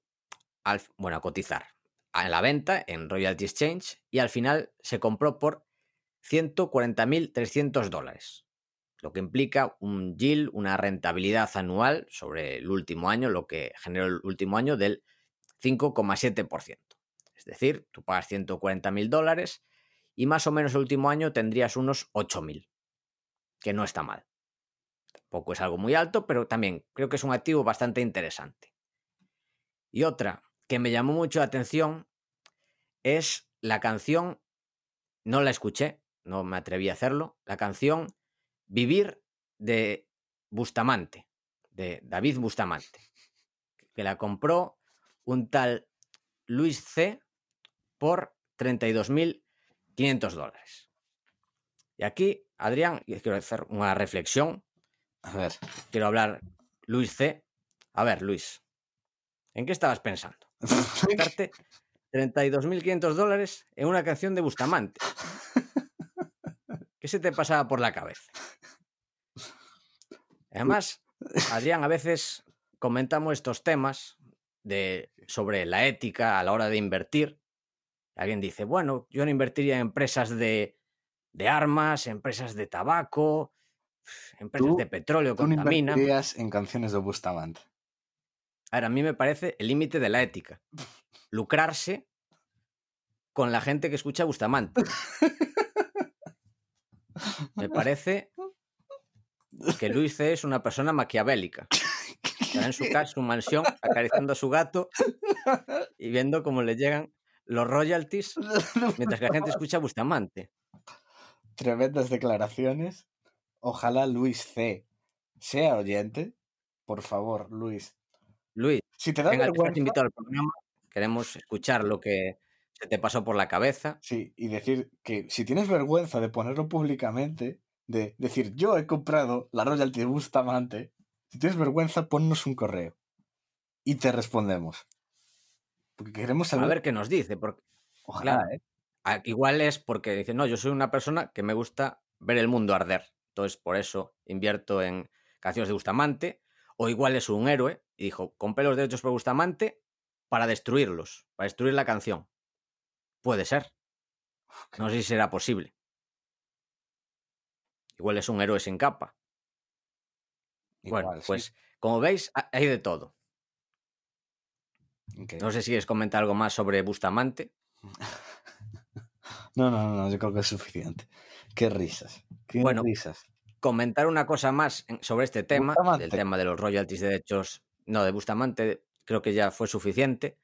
al, bueno, a cotizar a la venta en Royalty Exchange y al final se compró por 140.300 dólares, lo que implica un yield, una rentabilidad anual sobre el último año, lo que generó el último año del 5,7%. Es decir, tú pagas 140.000 dólares y más o menos el último año tendrías unos 8.000, que no está mal. Tampoco es algo muy alto, pero también creo que es un activo bastante interesante. Y otra que me llamó mucho la atención es la canción, no la escuché, no me atreví a hacerlo, la canción Vivir de Bustamante, de David Bustamante, que la compró un tal Luis C por 32.500 dólares. Y aquí, Adrián, quiero hacer una reflexión, A ver, quiero hablar Luis C. A ver, Luis, ¿en qué estabas pensando? Gastarte 32.500 dólares en una canción de Bustamante. ¿Qué se te pasaba por la cabeza? Además, Adrián, a veces comentamos estos temas de, sobre la ética a la hora de invertir. Alguien dice, bueno, yo no invertiría en empresas de, de armas, empresas de tabaco, empresas Tú- de petróleo que tú no invertirías en canciones de Bustamante. Ahora, a mí me parece el límite de la ética. Lucrarse con la gente que escucha Bustamante. Me parece que Luis C. es una persona maquiavélica. Está en su casa, su mansión, acariciando a su gato y viendo cómo le llegan los royalties mientras que la gente escucha Bustamante. Tremendas declaraciones. Ojalá Luis C. sea oyente. Por favor, Luis. Luis, Si te da venga, vergüenza, invitado al programa. Queremos escuchar lo que se te pasó por la cabeza. sí, y decir que si tienes vergüenza de ponerlo públicamente, de decir yo he comprado la royalty de Bustamante, si tienes vergüenza, ponnos un correo y te respondemos. Porque queremos A saber. ver qué nos dice, porque Ojalá, claro. ¿eh? Igual es porque dice, no, yo soy una persona que me gusta ver el mundo arder. Entonces, por eso invierto en canciones de Bustamante. O igual es un héroe y dijo, compré los derechos por Bustamante para destruirlos, para destruir la canción. Puede ser. No sé si será posible. Igual es un héroe sin capa. bueno, Igual, sí. pues como veis, ha- hay de todo. No sé si quieres comentar algo más sobre Bustamante. No, no, no, yo creo que es suficiente. Qué risas. Qué Bueno, risas. comentar una cosa más sobre este tema, Bustamante. del tema de los royalties de derechos, no, de Bustamante, creo que ya fue suficiente,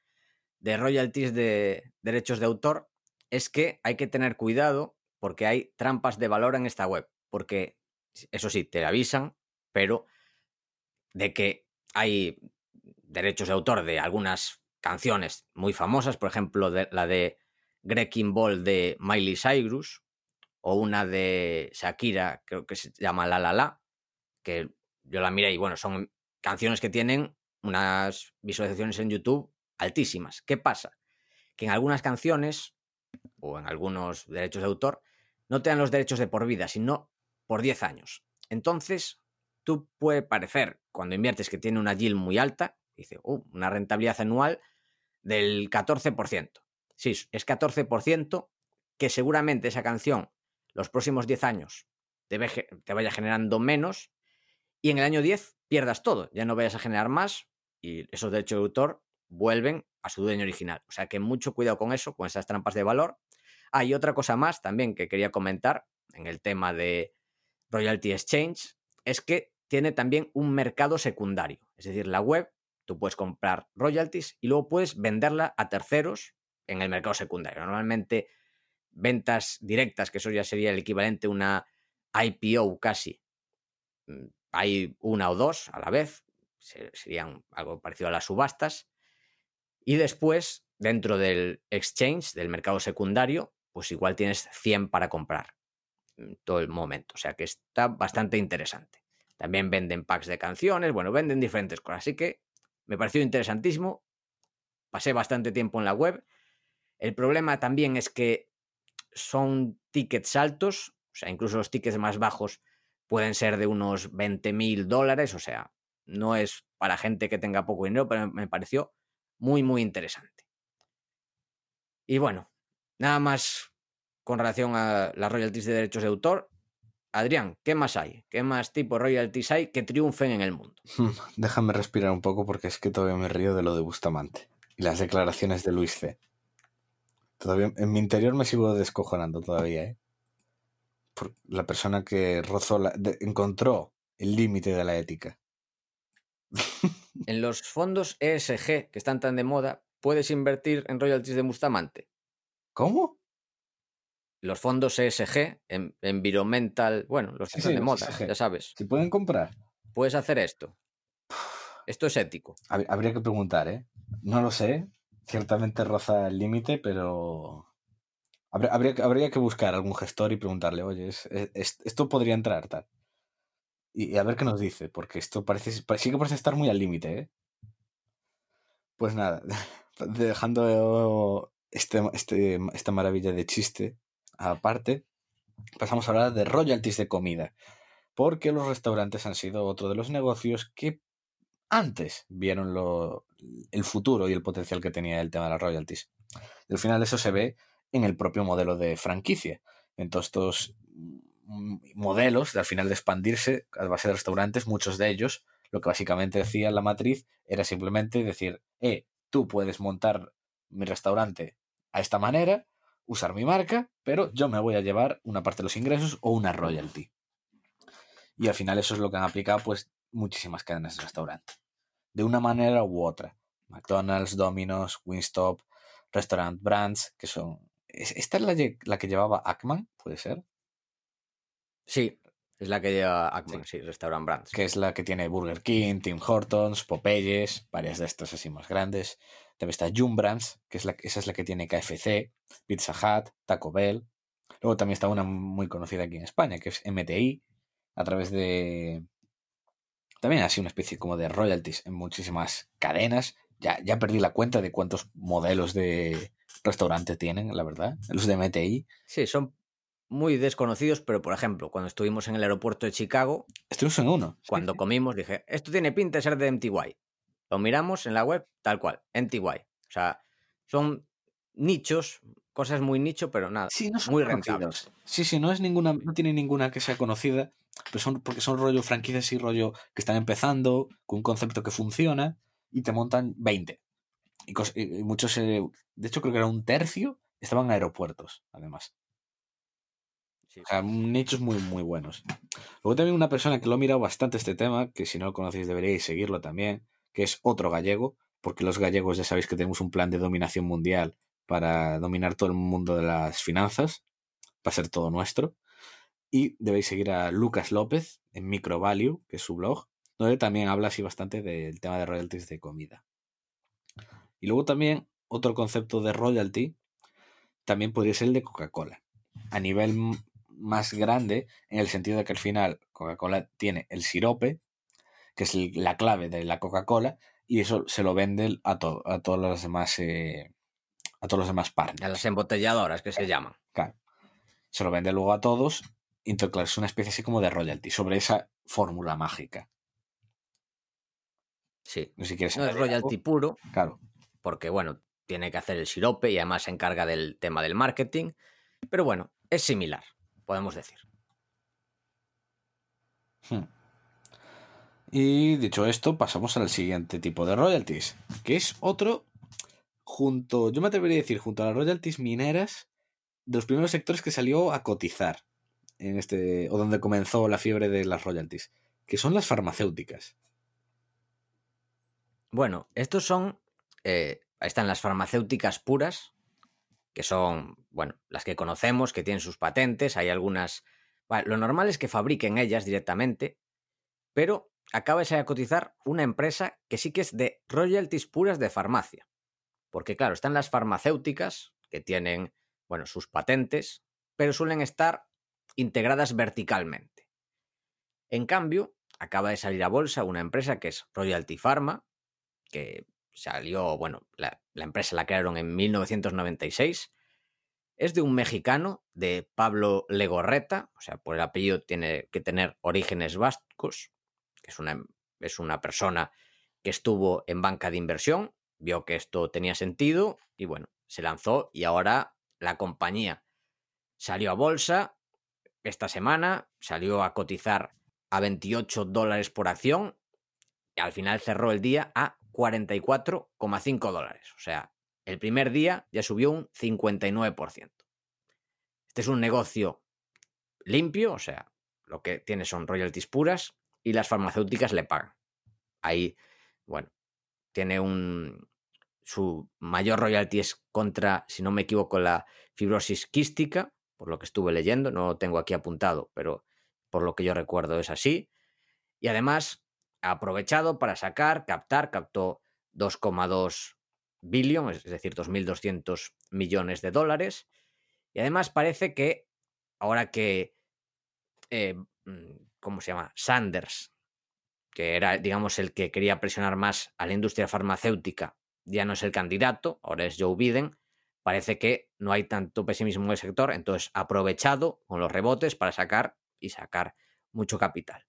de royalties de derechos de autor, es que hay que tener cuidado porque hay trampas de valor en esta web, porque eso sí, te avisan, pero de que hay derechos de autor de algunas canciones muy famosas, por ejemplo, de, la de Greckin Ball de Miley Cyrus, o una de Shakira, creo que se llama La La La, que yo la miré y bueno, son canciones que tienen unas visualizaciones en YouTube altísimas. ¿Qué pasa? Que en algunas canciones o en algunos derechos de autor no te dan los derechos de por vida, sino por 10 años. Entonces, tú puede parecer, cuando inviertes que tiene una yield muy alta, dice, "Uh, una rentabilidad anual del 14%. Sí, es 14% que seguramente esa canción los próximos 10 años te, te vaya generando menos y en el año 10 pierdas todo, ya no vayas a generar más y esos derechos de autor vuelven a su dueño original. O sea que mucho cuidado con eso, con esas trampas de valor. Ah, y otra cosa más también que quería comentar en el tema de Royalty Exchange es que tiene también un mercado secundario. Es decir, la web tú puedes comprar royalties y luego puedes venderla a terceros en el mercado secundario. Normalmente ventas directas, que eso ya sería el equivalente a una IPO casi. Mm, Hay una o dos a la vez, se- serían algo parecido a las subastas. Y después, dentro del exchange, del mercado secundario, pues igual tienes 100 para comprar en todo el momento. O sea que está bastante interesante. También venden packs de canciones, bueno, venden diferentes cosas. Así que me pareció interesantísimo. Pasé bastante tiempo en la web. El problema también es que son tickets altos, o sea, incluso los tickets más bajos pueden ser de unos 20 mil dólares, o sea, no es para gente que tenga poco dinero, pero me pareció muy, muy interesante. Y bueno, nada más con relación a las royalties de derechos de autor. Adrián, ¿qué más hay? ¿Qué más tipo royalties hay que triunfen en el mundo? Déjame respirar un poco porque es que todavía me río de lo de Bustamante y las declaraciones de Luis C. Todavía en mi interior me sigo descojonando todavía, ¿eh? Por la persona que rozó la, encontró el límite de la ética. En los fondos ESG que están tan de moda, puedes invertir en royalties de Bustamante. ¿Cómo? Los fondos ESG, en Environmental, bueno, los que Sí, están sí, de moda, ESG. ya sabes. ¿Se pueden comprar? Puedes hacer esto. Esto es ético. Hab- Habría que preguntar, ¿eh? No lo sé. Ciertamente roza el límite, pero... Habría, habría, que- habría que buscar algún gestor y preguntarle, oye, es- es- esto podría entrar, tal. Y, a ver qué nos dice, porque esto parece, sí que parece estar muy al límite, ¿eh? Pues nada, dejando este, este, esta maravilla de chiste aparte, pasamos a hablar de royalties de comida, porque los restaurantes han sido otro de los negocios que antes vieron lo, el futuro y el potencial que tenía el tema de las royalties. Y al final eso se ve en el propio modelo de franquicia, en todos estos modelos de al final de expandirse a base de restaurantes, muchos de ellos, lo que básicamente decía la matriz era simplemente decir, eh, tú puedes montar mi restaurante a esta manera, usar mi marca, pero yo me voy a llevar una parte de los ingresos o una royalty. Y al final eso es lo que han aplicado pues muchísimas cadenas de restaurante. De una manera u otra. McDonald's, Domino's, Wingstop, Restaurant Brands, que son... ¿es- ¿Esta es la, la que llevaba Ackman? ¿Puede ser? Sí, es la que lleva Ackman, sí, Restaurant Brands. Que es la que tiene Burger King, Tim Hortons, Popeyes, varias de estas así más grandes. También está Jum Brands, que es la, esa es la que tiene KFC, Pizza Hut, Taco Bell. Luego también está una muy conocida aquí en España, que es MTI, a través de... También así una especie como de royalties en muchísimas cadenas. Ya, ya perdí la cuenta de cuántos modelos de restaurante tienen, la verdad. Los de MTI. Sí, son muy desconocidos, pero por ejemplo, cuando estuvimos en el aeropuerto de Chicago, Estuvimos en uno. Cuando comimos, dije, esto tiene pinta de ser de MTY. Lo miramos en la web, tal cual, MTY. O sea, son nichos, cosas muy nicho, pero nada, Sí, no son muy conocidos. rentables. Sí, sí, no es ninguna, no tiene ninguna que sea conocida, pero son, porque son rollo franquicias y rollo que están empezando, con un concepto que funciona, y te montan 20. Y, cos- y- y muchos, eh, de hecho creo que era un tercio, estaban en aeropuertos, además. Sí, O sea, nichos muy, muy buenos. Luego también una persona que lo ha mirado bastante este tema, que si no lo conocéis deberíais seguirlo también, que es otro gallego, porque los gallegos ya sabéis que tenemos un plan de dominación mundial para dominar todo el mundo de las finanzas, para ser todo nuestro. Y debéis seguir a Lucas López en Microvalue, que es su blog, donde también habla así bastante del tema de royalties de comida. Y luego también otro concepto de royalty también podría ser el de Coca-Cola. A nivel más grande, en el sentido de que al final Coca-Cola tiene el sirope, que es la clave de la Coca-Cola, y eso se lo vende a, to- a todos los demás eh, a todos los demás partners. A las embotelladoras que se llaman. Claro. Se lo vende luego a todos. y Entonces, claro, es una especie así como de royalty sobre esa fórmula mágica. Sí. No si quieres No es algo. royalty puro, Claro. porque bueno, tiene que hacer el sirope y además se encarga del tema del marketing. Pero bueno, es similar, podemos decir. Hmm. Y dicho esto, pasamos al siguiente tipo de royalties, que es otro junto, yo me atrevería a decir, junto a las royalties mineras, de los primeros sectores que salió a cotizar en este, o donde comenzó la fiebre de las royalties, que son las farmacéuticas. Bueno, estos son, eh, están las farmacéuticas puras, que son, bueno, las que conocemos, que tienen sus patentes, hay algunas... Lo normal es que fabriquen ellas directamente, pero acaba de salir a cotizar una empresa que sí que es de royalties puras de farmacia. Porque claro, están las farmacéuticas que tienen, bueno, sus patentes, pero suelen estar integradas verticalmente. En cambio, acaba de salir a bolsa una empresa que es Royalty Pharma, que salió, bueno, la, la empresa la crearon en 1996. Es de un mexicano, de Pablo Legorreta, o sea, por el apellido tiene que tener orígenes vascos, que es una, es una persona que estuvo en banca de inversión, vio que esto tenía sentido y bueno, se lanzó y ahora la compañía salió a bolsa esta semana, salió a cotizar a 28 dólares por acción y al final cerró el día a 44,5 dólares. O sea, el primer día ya subió un 59%. Este es un negocio limpio, o sea, lo que tiene son royalties puras y las farmacéuticas le pagan. Ahí, bueno, tiene un... Su mayor royalty es contra, si no me equivoco, la fibrosis quística, por lo que estuve leyendo, no lo tengo aquí apuntado, pero por lo que yo recuerdo es así. Y además ha aprovechado para sacar, captar, captó 2,2 billion, es decir, 2.200 millones de dólares. Y además parece que ahora que, eh, ¿cómo se llama? Sanders, que era, digamos, el que quería presionar más a la industria farmacéutica, ya no es el candidato, ahora es Joe Biden, parece que no hay tanto pesimismo en el sector, entonces ha aprovechado con los rebotes para sacar y sacar mucho capital.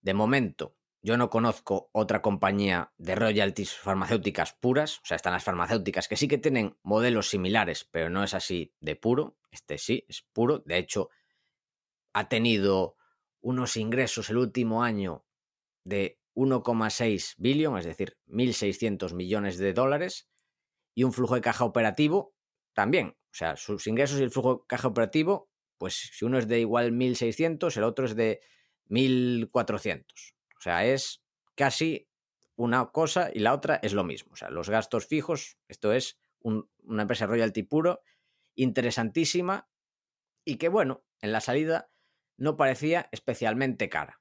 De momento, yo no conozco otra compañía de royalties farmacéuticas puras, o sea, están las farmacéuticas que sí que tienen modelos similares, pero no es así de puro. Este sí, es puro. De hecho, ha tenido unos ingresos el último año de 1,6 billion, es decir, 1.600 millones de dólares, y un flujo de caja operativo también. O sea, sus ingresos y el flujo de caja operativo, pues si uno es de igual 1.600, el otro es de 1.400. O sea, es casi una cosa y la otra es lo mismo. O sea, los gastos fijos, esto es un, una empresa royalty puro, interesantísima y que, bueno, en la salida no parecía especialmente cara.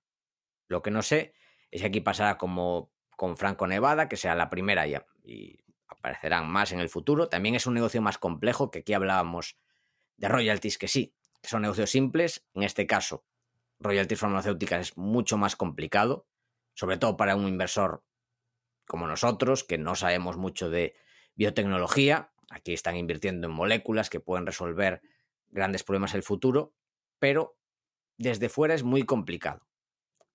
Lo que no sé es si aquí pasará como con Franco Nevada, que sea la primera y, y aparecerán más en el futuro. También es un negocio más complejo, que aquí hablábamos de royalties, que sí, que son negocios simples. En este caso, royalties farmacéuticas es mucho más complicado, sobre todo para un inversor como nosotros, que no sabemos mucho de biotecnología. Aquí están invirtiendo en moléculas que pueden resolver grandes problemas en el futuro, pero desde fuera es muy complicado.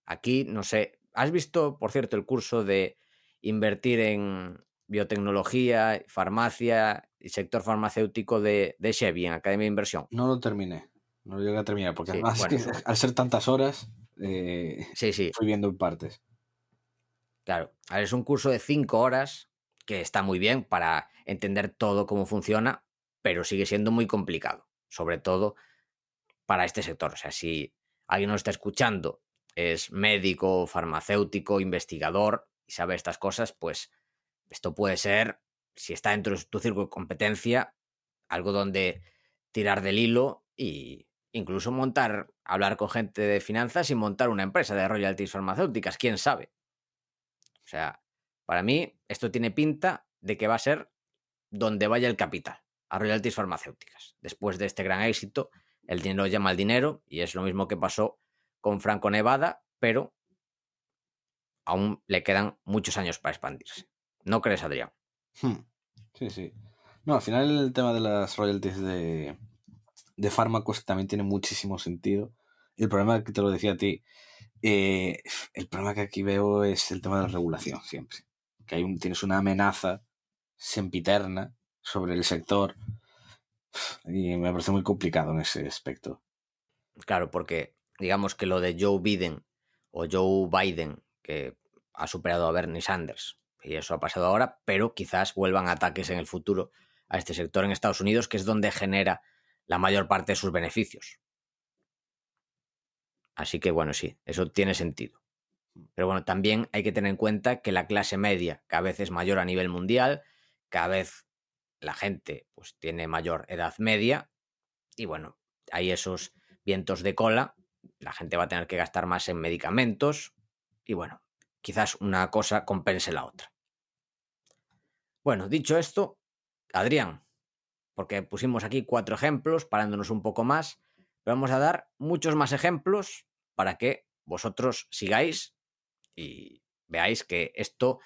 Aquí, no sé, ¿has visto, por cierto, el curso de invertir en biotecnología, farmacia y sector farmacéutico de, de Chevy en Academia de Inversión? No lo terminé. No lo llegué a terminar, porque Sí, además bueno. que al ser tantas horas, eh, Sí, sí, fui viendo en partes. claro. A ver, es un curso de cinco horas que está muy bien para entender todo cómo funciona, pero sigue siendo muy complicado, sobre todo para este sector. O sea, si alguien nos está escuchando, es médico, farmacéutico, investigador y sabe estas cosas, pues esto puede ser, si está dentro de tu círculo de competencia, algo donde tirar del hilo y incluso montar, hablar con gente de finanzas y montar una empresa de royalties farmacéuticas, quién sabe. O sea, para mí esto tiene pinta de que va a ser donde vaya el capital, a royalties farmacéuticas. Después de este gran éxito, el dinero llama al dinero y es lo mismo que pasó con Franco Nevada, pero aún le quedan muchos años para expandirse. ¿No crees, Adrián? Hmm. Sí, sí. No, al final el tema de las royalties de, de fármacos también tiene muchísimo sentido. El problema que te lo decía a ti, eh, el problema que aquí veo es el tema de la regulación siempre. Que hay un, tienes una amenaza sempiterna sobre el sector y me parece muy complicado en ese aspecto. Claro, porque digamos que lo de Joe Biden o Joe Biden, que ha superado a Bernie Sanders, y eso ha pasado ahora, pero quizás vuelvan ataques en el futuro a este sector en Estados Unidos, que es donde genera la mayor parte de sus beneficios. Así que bueno, sí, eso tiene sentido. Pero bueno, también hay que tener en cuenta que la clase media cada vez es mayor a nivel mundial, cada vez la gente pues tiene mayor edad media y bueno, hay esos vientos de cola, la gente va a tener que gastar más en medicamentos y bueno, quizás una cosa compense la otra. Bueno, dicho esto, Adrián, porque pusimos aquí cuatro ejemplos, parándonos un poco más, vamos a dar muchos más ejemplos para que vosotros sigáis y veáis que esto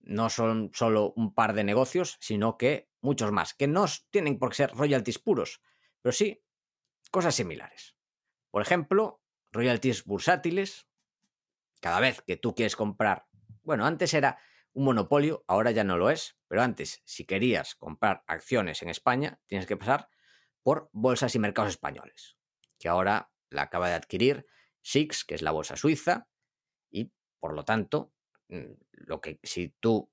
no son solo un par de negocios, sino que muchos más, que no tienen por qué ser royalties puros, pero sí cosas similares. Por ejemplo, royalties bursátiles. Cada vez que tú quieres comprar, bueno, antes era un monopolio, ahora ya no lo es, pero antes, si querías comprar acciones en España, tienes que pasar por bolsas y mercados españoles, que ahora la acaba de adquirir SIX, que es la bolsa suiza, y por lo tanto, mm, lo que si tú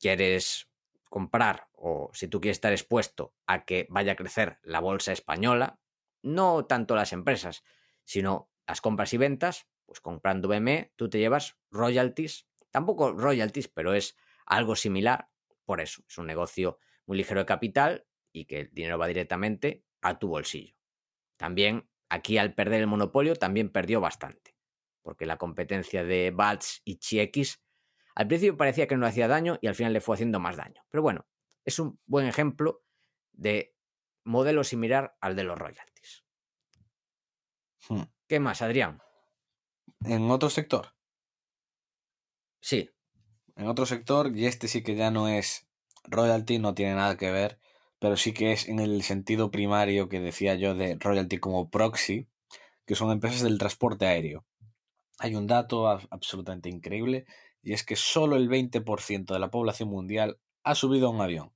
quieres comprar o si tú quieres estar expuesto a que vaya a crecer la bolsa española, no tanto las empresas, sino las compras y ventas, pues comprando BME, tú te llevas royalties, tampoco royalties, pero es algo similar, por eso, es un negocio muy ligero de capital y que el dinero va directamente a tu bolsillo. También aquí al perder el monopolio también perdió bastante, porque la competencia de BATS y ChiX al principio parecía que no hacía daño y al final le fue haciendo más daño. Pero bueno, es un buen ejemplo de modelo similar al de los royalties. Hmm. ¿Qué más, Adrián? En otro sector, Sí, en otro sector, y este sí que ya no es royalty, no tiene nada que ver, pero sí que es en el sentido primario que decía yo de royalty como proxy, que son empresas del transporte aéreo. Hay un dato absolutamente increíble y es que solo el 20% de la población mundial ha subido a un avión.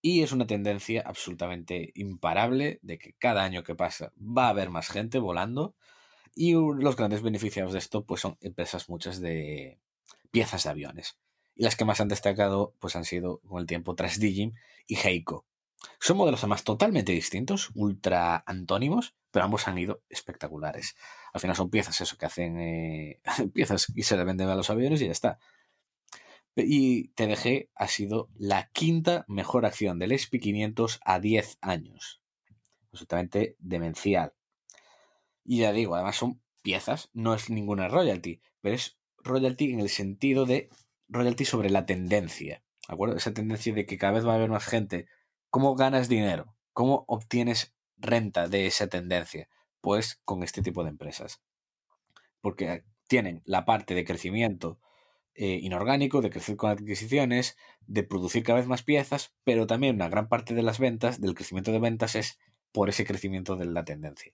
Y es una tendencia absolutamente imparable de que cada año que pasa va a haber más gente volando y los grandes beneficiados de esto pues son empresas muchas de piezas de aviones. Y las que más han destacado pues han sido con el tiempo Trasdigim y Heiko. Son modelos además totalmente distintos, ultra antónimos, pero ambos han ido espectaculares. Al final son piezas eso que hacen eh, piezas y se le venden a los aviones y ya está. Y TDG ha sido la quinta mejor acción del SP500 a 10 años. Absolutamente demencial. Y ya digo, además son piezas, no es ninguna royalty, pero es royalty en el sentido de royalty sobre la tendencia. ¿De acuerdo? Esa tendencia de que cada vez va a haber más gente. ¿Cómo ganas dinero? ¿Cómo obtienes renta de esa tendencia? Pues con este tipo de empresas. Porque tienen la parte de crecimiento eh, inorgánico, de crecer con adquisiciones, de producir cada vez más piezas, pero también una gran parte de las ventas, del crecimiento de ventas, es por ese crecimiento de la tendencia.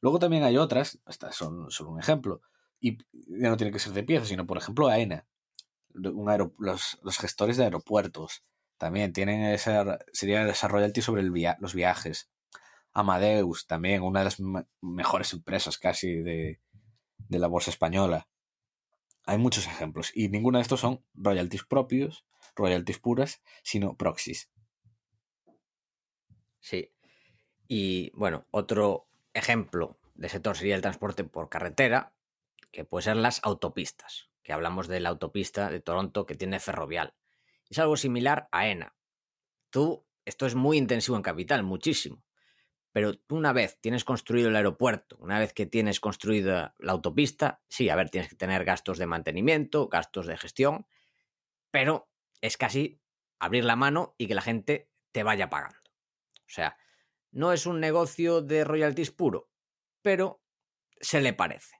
Luego también hay otras, estas son solo un ejemplo, y ya no tiene que ser de piezas, sino por ejemplo AENA, los, los gestores de aeropuertos, también tienen esa, sería esa royalty sobre el via- los viajes. Amadeus, también una de las me- mejores empresas casi de, de la bolsa española. Hay muchos ejemplos y ninguno de estos son royalties propios, royalties puras, sino proxies. sí. Y bueno, otro ejemplo de sector sería el transporte por carretera, que puede ser las autopistas, que hablamos de la autopista de Toronto que tiene ferrovial. Es algo similar a ENA. Tú, esto es muy intensivo en capital, muchísimo. Pero una vez tienes construido el aeropuerto, una vez que tienes construida la autopista, sí, a ver, tienes que tener gastos de mantenimiento, gastos de gestión, pero es casi abrir la mano y que la gente te vaya pagando. O sea, no es un negocio de royalties puro, pero se le parece.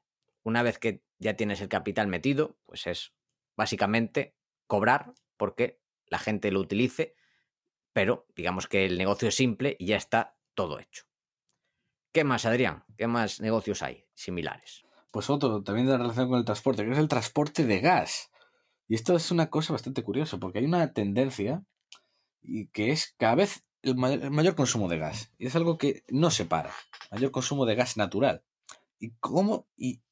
Una vez que ya tienes el capital metido, pues es básicamente cobrar porque la gente lo utilice, pero digamos que el negocio es simple y ya está todo hecho. ¿Qué más, Adrián? ¿Qué más negocios hay similares? Pues otro también de relación con el transporte, que es el transporte de gas. Y esto es una cosa bastante curiosa, porque hay una tendencia y que es cada vez el mayor, consumo de gas. Y es algo que no se para. Mayor consumo de gas natural. Y cómo. Y,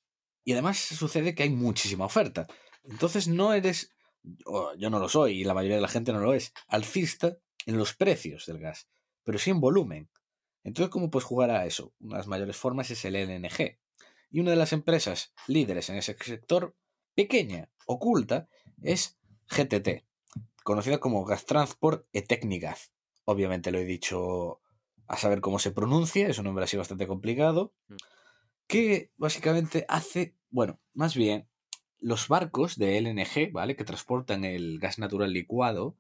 y además sucede que hay muchísima oferta. Entonces no eres. yo no lo soy, y la mayoría de la gente no lo es. Alcista en los precios del gas. Pero sí en volumen. Entonces, ¿cómo puedes jugar a eso? Una de las mayores formas es el LNG. Y una de las empresas líderes en ese sector, pequeña, oculta, es GTT, conocida como Gas Transport e Tecnigas. Obviamente lo he dicho a saber cómo se pronuncia, es un nombre así bastante complicado, Mm. Que básicamente hace, bueno, más bien, los barcos de LNG, ¿vale? Que transportan el gas natural licuado,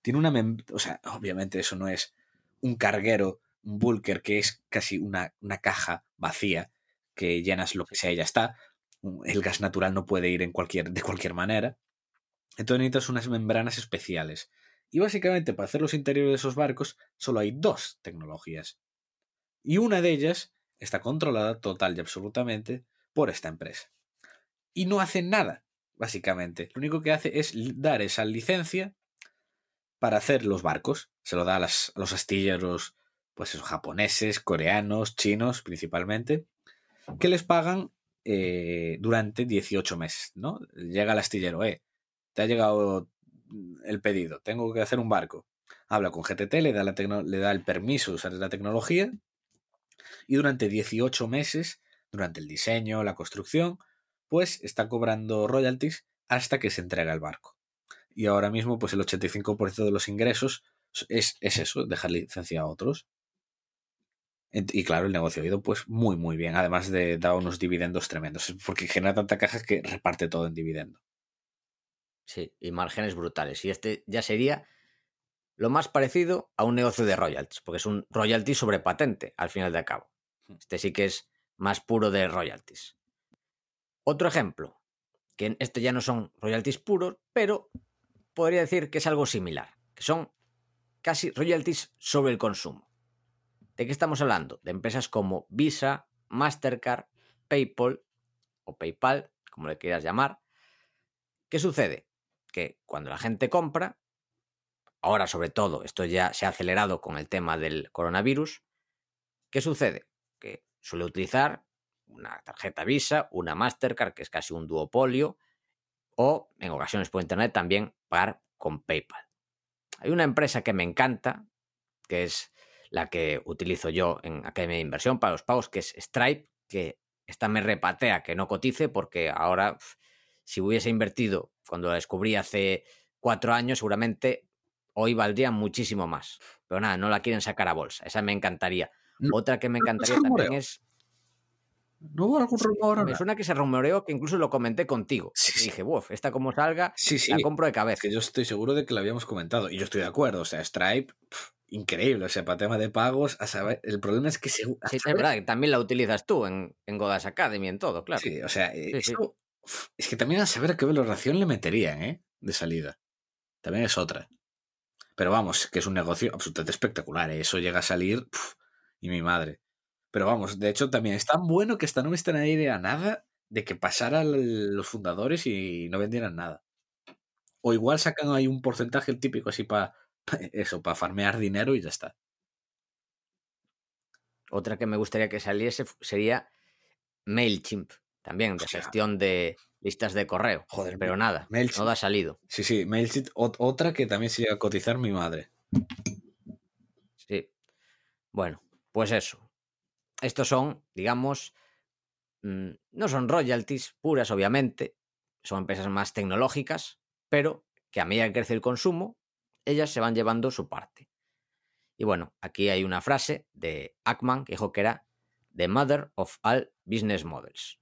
tiene una... O sea, obviamente eso no es un carguero, un bulker, que es casi una, una caja vacía que llenas lo que sea y ya está. El gas natural no puede ir en cualquier, de cualquier manera. Entonces necesitas unas membranas especiales. Y básicamente para hacer los interiores de esos barcos solo hay dos tecnologías. Y una de ellas está controlada total y absolutamente por esta empresa. Y no hace nada, básicamente. Lo único que hace es dar esa licencia para hacer los barcos. Se lo da a, los astilleros, pues esos japoneses, coreanos, chinos principalmente, que les pagan eh, durante 18 meses, ¿no? Llega el astillero, eh, te ha llegado el pedido, tengo que hacer un barco. Habla con GTT, le da, le da el permiso de usar la tecnología y durante 18 meses, durante el diseño, la construcción, pues está cobrando royalties hasta que se entrega el barco. Y ahora mismo, pues el 85% de los ingresos es, es eso, dejar licencia a otros. Y claro, el negocio ha ido pues muy, muy bien. Además de dar unos dividendos tremendos. Porque genera tanta caja que reparte todo en dividendo. Sí, y márgenes brutales. Y este ya sería lo más parecido a un negocio de royalties, porque es un royalty sobre patente, al final de cabo. Este sí que es más puro de royalties. Otro ejemplo, que este ya no son royalties puros, pero podría decir que es algo similar, que son casi royalties sobre el consumo. ¿De qué estamos hablando? De empresas como Visa, Mastercard, PayPal o PayPal, como le quieras llamar. ¿Qué sucede? Que cuando la gente compra, ahora sobre todo, esto ya se ha acelerado con el tema del coronavirus, ¿qué sucede? Que suele utilizar una tarjeta Visa, una Mastercard, que es casi un duopolio, o en ocasiones por internet también pagar con PayPal. Hay una empresa que me encanta, que es la que utilizo yo en Academia de Inversión para los pagos, que es Stripe, que esta me repatea que no cotice porque ahora, si hubiese invertido cuando la descubrí hace cuatro años, seguramente hoy valdría muchísimo más. Pero nada, no la quieren sacar a bolsa. Esa me encantaría. No, Otra que me encantaría también es ¿No hubo algún rumor? me suena que se rumoreó que incluso lo comenté contigo. Sí, que sí. dije, uff, esta como salga, Sí, la compro de Es cabeza. que yo estoy seguro de que lo habíamos comentado. Y yo estoy de acuerdo. O sea, Stripe, increíble. O sea, para tema de pagos, a saber. El problema es que se. Sí, es verdad, que también la utilizas tú en, en Godas Academy, en todo, claro. Sí, o sea, eh, eso- es que también a saber qué valoración le meterían, ¿eh? De salida. También es otra. Pero vamos, que es un negocio absolutamente espectacular. ¿eh? Eso llega a salir. y mi madre. Pero vamos, de hecho, también es tan bueno que hasta no me están a ir a nada de que pasaran los fundadores y no vendieran nada. O igual sacan ahí un porcentaje típico así para eso, para farmear dinero y ya está. Otra que me gustaría que saliese sería MailChimp, también de gestión de listas de correo. Joder, Pero nada, MailChimp. no ha salido. Sí, sí, MailChimp, ot- otra que también se llega a cotizar mi madre. Sí. Bueno, pues eso. Estos son, digamos, mm, no son royalties puras, obviamente. Son empresas más tecnológicas, pero que a medida que crece el consumo, ellas se van llevando su parte. Y bueno, aquí hay una frase de Ackman que dijo que era The Mother of All Business Models,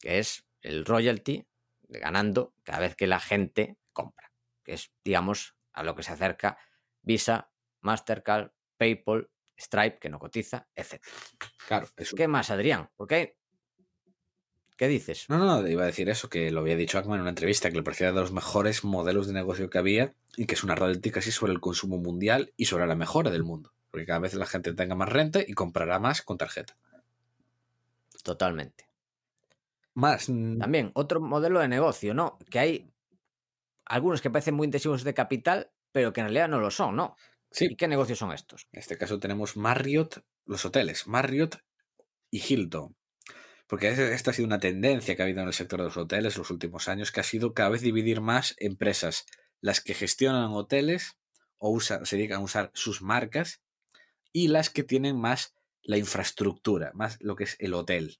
que es el royalty ganando cada vez que la gente compra, que es, digamos, a lo que se acerca Visa, Mastercard, PayPal, Stripe, que no cotiza, etc. Claro, es un- ¿Qué más, Adrián? ¿Por qué? ¿Qué dices? No, no, iba a decir eso, que lo había dicho Ackman en una entrevista, que le parecía de los mejores modelos de negocio que había y que es una royalty casi sobre el consumo mundial y sobre la mejora del mundo. Porque cada vez la gente tenga más renta y comprará más con tarjeta. Totalmente. Más. mm, También otro modelo de negocio, ¿no? Que hay algunos que parecen muy intensivos de capital, pero que en realidad no lo son, ¿no? Sí, ¿Y qué negocios son estos? en este caso tenemos Marriott, los hoteles, Marriott y Hilton. Porque es- esta ha sido una tendencia que ha habido en el sector de los hoteles los últimos años, que ha sido cada vez dividir más empresas, las que gestionan hoteles o usan, se dedican a usar sus marcas, y las que tienen más la infraestructura, más lo que es el hotel.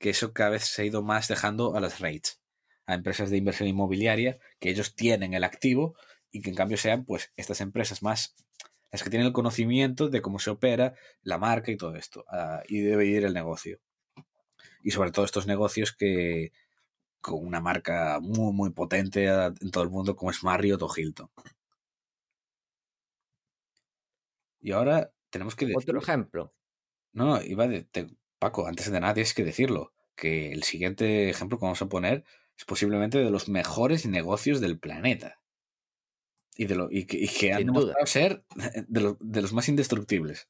Que eso cada vez se ha ido más dejando a las REITs, a empresas de inversión inmobiliaria, que ellos tienen el activo y que en cambio sean pues estas empresas más las que tienen el conocimiento de cómo se opera la marca y todo esto, ah, y debe ir el negocio. Y sobre todo estos negocios que con una marca muy, muy potente ah, en todo el mundo como es Marriott o Hilton. Y ahora tenemos que decir... Otro ejemplo. No, no, iba de, te- Paco, antes de nada tienes que decirlo, que el siguiente ejemplo que vamos a poner es posiblemente de los mejores negocios del planeta. Y, de lo, y que, y que han Sin duda. demostrado ser de, lo- de los más indestructibles.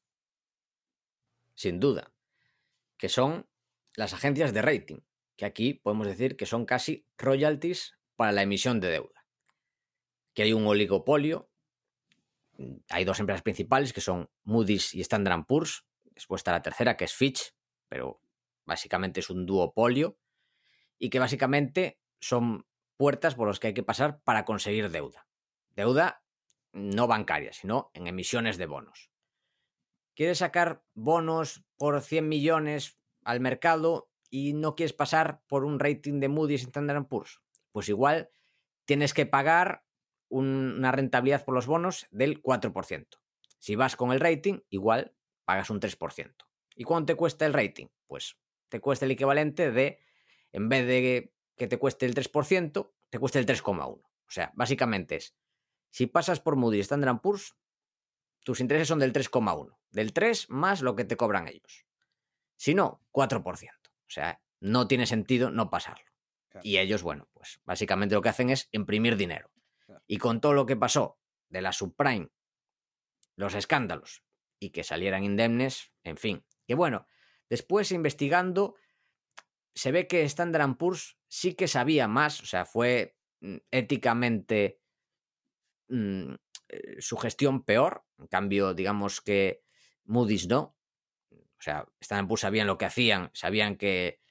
sin duda, que son las agencias de rating, que aquí podemos decir que son casi royalties para la emisión de deuda. Que hay un oligopolio, hay dos empresas principales que son Moody's y Standard Poor's, después está la tercera que es Fitch, pero básicamente es un duopolio, y que básicamente son puertas por las que hay que pasar para conseguir deuda. Deuda no bancaria, sino en emisiones de bonos quieres sacar bonos por 100 millones al mercado y no quieres pasar por un rating de Moody's Standard Poor's, pues igual tienes que pagar un- una rentabilidad por los bonos del 4%. Si vas con el rating, igual pagas un 3%. ¿Y cuánto te cuesta el rating? Pues te cuesta el equivalente de, en vez de que te cueste el 3%, te cuesta el 3,1%. O sea, básicamente es, si pasas por Moody's Standard Poor's, tus intereses son del 3,1. Del 3 más lo que te cobran ellos. Si no, 4%. O sea, no tiene sentido no pasarlo. Claro. Y ellos, bueno, pues básicamente lo que hacen es imprimir dinero. Claro. Y con todo lo que pasó de la subprime, los escándalos y que salieran indemnes, en fin. Que bueno, después investigando, se ve que Standard Poor's sí que sabía más, o sea, fue mm, éticamente mm, eh, su gestión peor. En cambio, digamos que Moody's no. O sea, Standard Poor's sabían lo que hacían, sabían que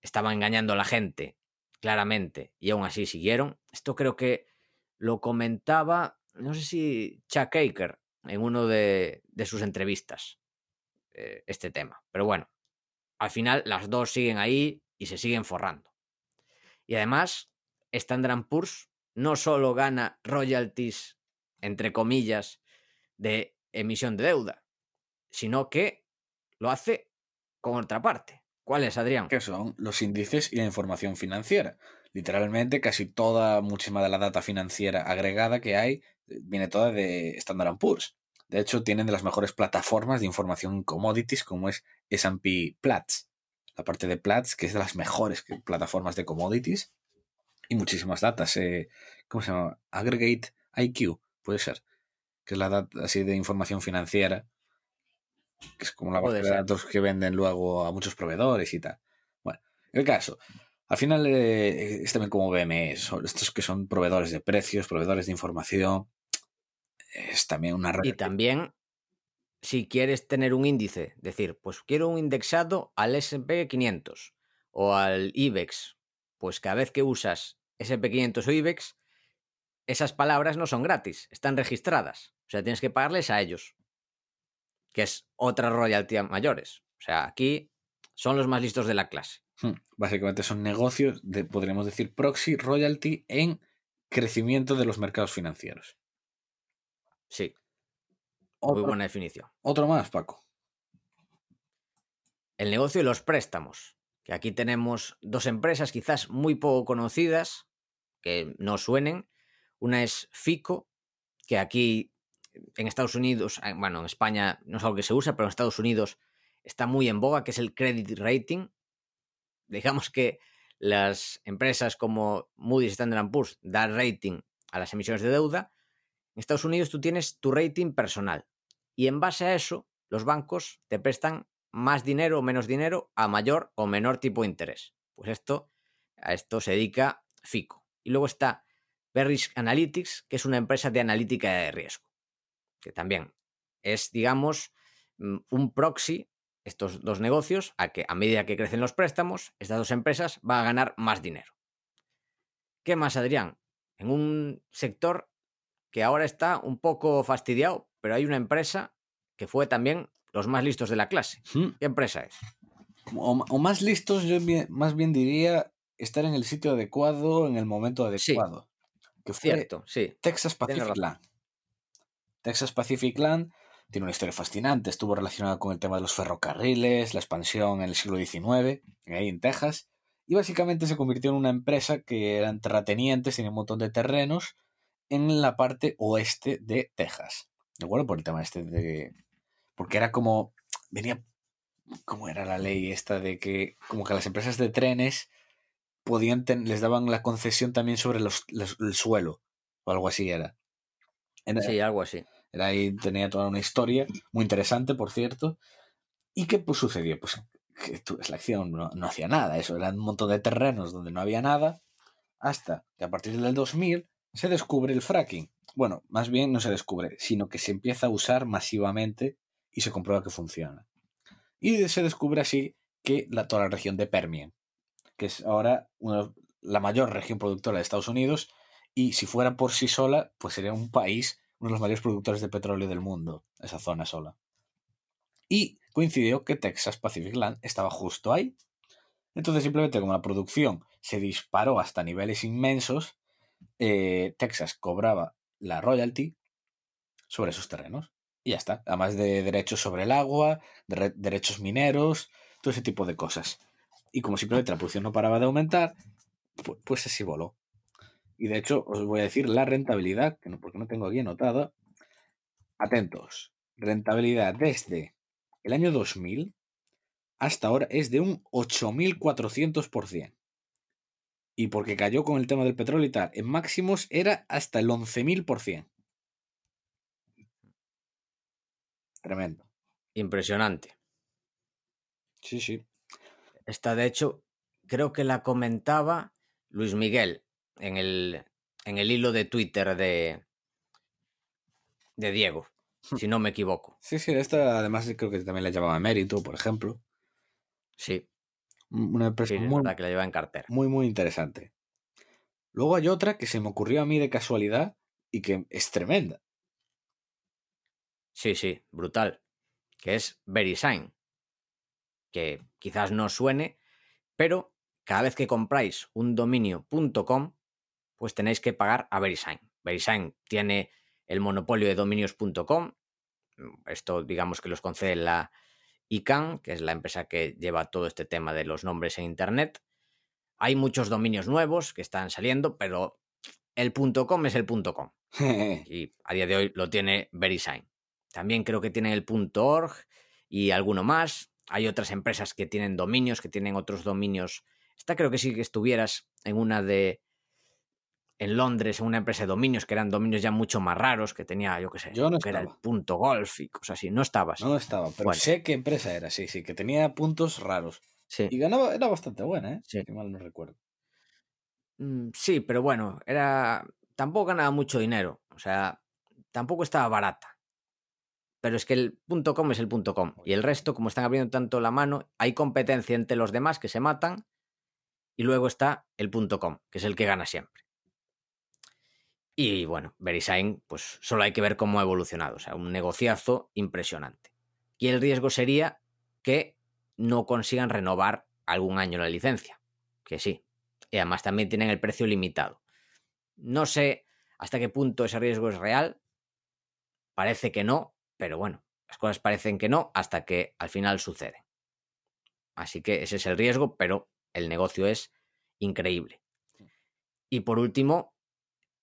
estaban engañando a la gente, claramente, y aún así siguieron. Esto creo que lo comentaba, no sé si Chuck Aker en uno de, de sus entrevistas, eh, este tema. Pero bueno, al final las dos siguen ahí y se siguen forrando. Y además, Standard Poor's no solo gana royalties, entre comillas, de emisión de deuda, sino que lo hace con otra parte. ¿Cuál es, Adrián? que son los índices y la información financiera. Literalmente, casi toda, muchísima de la data financiera agregada que hay, eh, viene toda de Standard Poor's. De hecho, tienen de las mejores plataformas de información en commodities, como es S&P Platts. La parte de Platts, que es de las mejores plataformas de commodities. Y muchísimas datas. eh, ¿Cómo se llama? Aggregate IQ, puede ser. Que es la data así de información financiera. Que es como la base de datos que venden luego a muchos proveedores y tal. Bueno, el caso. Al final eh, es también como BME, son estos que son proveedores de precios, proveedores de información. Es también una. Y también, si quieres tener un índice, decir, pues quiero un indexado al SP 500 o al IBEX, pues cada vez que usas SP 500 o IBEX, esas palabras no son gratis, están registradas. O sea, tienes que pagarles a ellos, que es otra royalty mayores. O sea, aquí son los más listos de la clase. Hmm, Básicamente son negocios de, podríamos decir, proxy royalty en crecimiento de los mercados financieros. Sí, muy buena definición. otro más, Paco. El negocio de los préstamos, que aquí tenemos dos empresas quizás muy poco conocidas, que no suenen. Una es FICO, que aquí en Estados Unidos, eh, bueno, en España no es algo que se usa, pero en Estados Unidos está muy en boga, que es el credit rating. Digamos que las empresas como Moody's y Standard Poor's dan rating a las emisiones de deuda. En Estados Unidos tú tienes tu rating personal y en base a eso los bancos te prestan más dinero o menos dinero a mayor o menor tipo de interés. Pues esto, a esto se dedica FICO. Y luego está Verisk Analytics, que es una empresa de analítica de riesgo, que también es, digamos, mm, un proxy, estos dos negocios, a que a medida que crecen los préstamos, estas dos empresas van a ganar más dinero. ¿Qué más, Adrián? En un sector que ahora está un poco fastidiado, pero hay una empresa que fue también los más listos de la clase. ¿Qué empresa es? O, o más listos, yo bien- más bien diría estar en el sitio adecuado en el momento Sí. adecuado. Que fue Cierto, sí. Texas Pacific. Land. Texas Pacific Land tiene una historia fascinante. Estuvo relacionada con el tema de los ferrocarriles, la expansión en el siglo XIX, ahí en Texas. Y básicamente se convirtió en una empresa que eran terratenientes, tenía un montón de terrenos en la parte oeste de Texas. ¿De acuerdo? Por el tema este de. Porque era como. Venía. ¿Cómo era la ley esta de que. Como que las empresas de trenes podían ten- les daban la concesión también sobre los, los- el suelo. O algo así era. Era- Sí, algo así. era ahí, tenía toda una historia muy interesante, por cierto. ¿Y qué pues, sucedió? Pues que la acción no, no hacía nada. Eso eran un montón de terrenos donde no había nada. Hasta que a partir del 2000 se descubre el fracking. Bueno, más bien no se descubre, sino que se empieza a usar masivamente y se comprueba que funciona. Y se descubre así que la, toda la región de Permian, que es ahora la mayor región productora de Estados Unidos, y si fuera por sí sola, pues sería un país, uno de los mayores productores de petróleo del mundo, esa zona sola. Y coincidió que Texas Pacific Land estaba justo ahí. Entonces, simplemente como la producción se disparó hasta niveles inmensos, eh, Texas cobraba la royalty sobre esos terrenos. Y ya está. Además de derechos sobre el agua, de re- derechos mineros, todo ese tipo de cosas. Y como simplemente la producción no paraba de aumentar, pu- pues así voló. Y de hecho, os voy a decir la rentabilidad, que no, porque no tengo aquí anotada. Atentos. Rentabilidad desde el año 2000 hasta ahora es de un 8.400%. Y porque cayó con el tema del petróleo y tal, en máximos era hasta el 11.000%. Tremendo. Impresionante. Sí, sí. Esta, de hecho, creo que la comentaba Luis Miguel en el, en el hilo de Twitter de, de Diego, si no me equivoco. Sí, sí, esta además creo que también la llamaba Mérito, por ejemplo. Sí, Una empresa sí, muy, que la lleva en cartera. muy, muy interesante. Luego hay otra que se me ocurrió a mí de casualidad y que es tremenda. Sí, sí, brutal. Que es VeriSign. Que quizás no suene, pero cada vez que compráis un dominio.com, pues tenéis que pagar a VeriSign. VeriSign tiene el monopolio de dominios.com. Esto, digamos que los concede la ICANN, que es la empresa que lleva todo este tema de los nombres en Internet. Hay muchos dominios nuevos que están saliendo, pero el .com es el .com y a día de hoy lo tiene VeriSign. También creo que tienen el .org y alguno más. Hay otras empresas que tienen dominios, que tienen otros dominios. Esta creo que sí que estuvieras en una de en Londres, en una empresa de dominios que eran dominios ya mucho más raros, que tenía, yo qué sé, Yo no que era el punto golf y cosas así. No estabas. No estaba, pero Bueno. sé qué empresa era, sí, sí, que tenía puntos raros. Sí. Y ganaba, era bastante buena, ¿eh? Sí. Si mal no recuerdo. Mm, Sí, pero bueno, era. Tampoco ganaba mucho dinero. O sea, tampoco estaba barata. Pero es que el punto .com es el punto .com. Y el resto, como están abriendo tanto la mano, hay competencia entre los demás que se matan. Y luego está el punto .com, que es el que gana siempre. Y bueno, VeriSign, pues solo hay que ver cómo ha evolucionado. O sea, un negociazo impresionante. Y el riesgo sería que no consigan renovar algún año la licencia. Que sí, y además también tienen el precio limitado. No sé hasta qué punto ese riesgo es real. Parece que no, pero bueno, las cosas parecen que no hasta que al final suceden. Así que ese es el riesgo, pero el negocio es increíble. Y por último,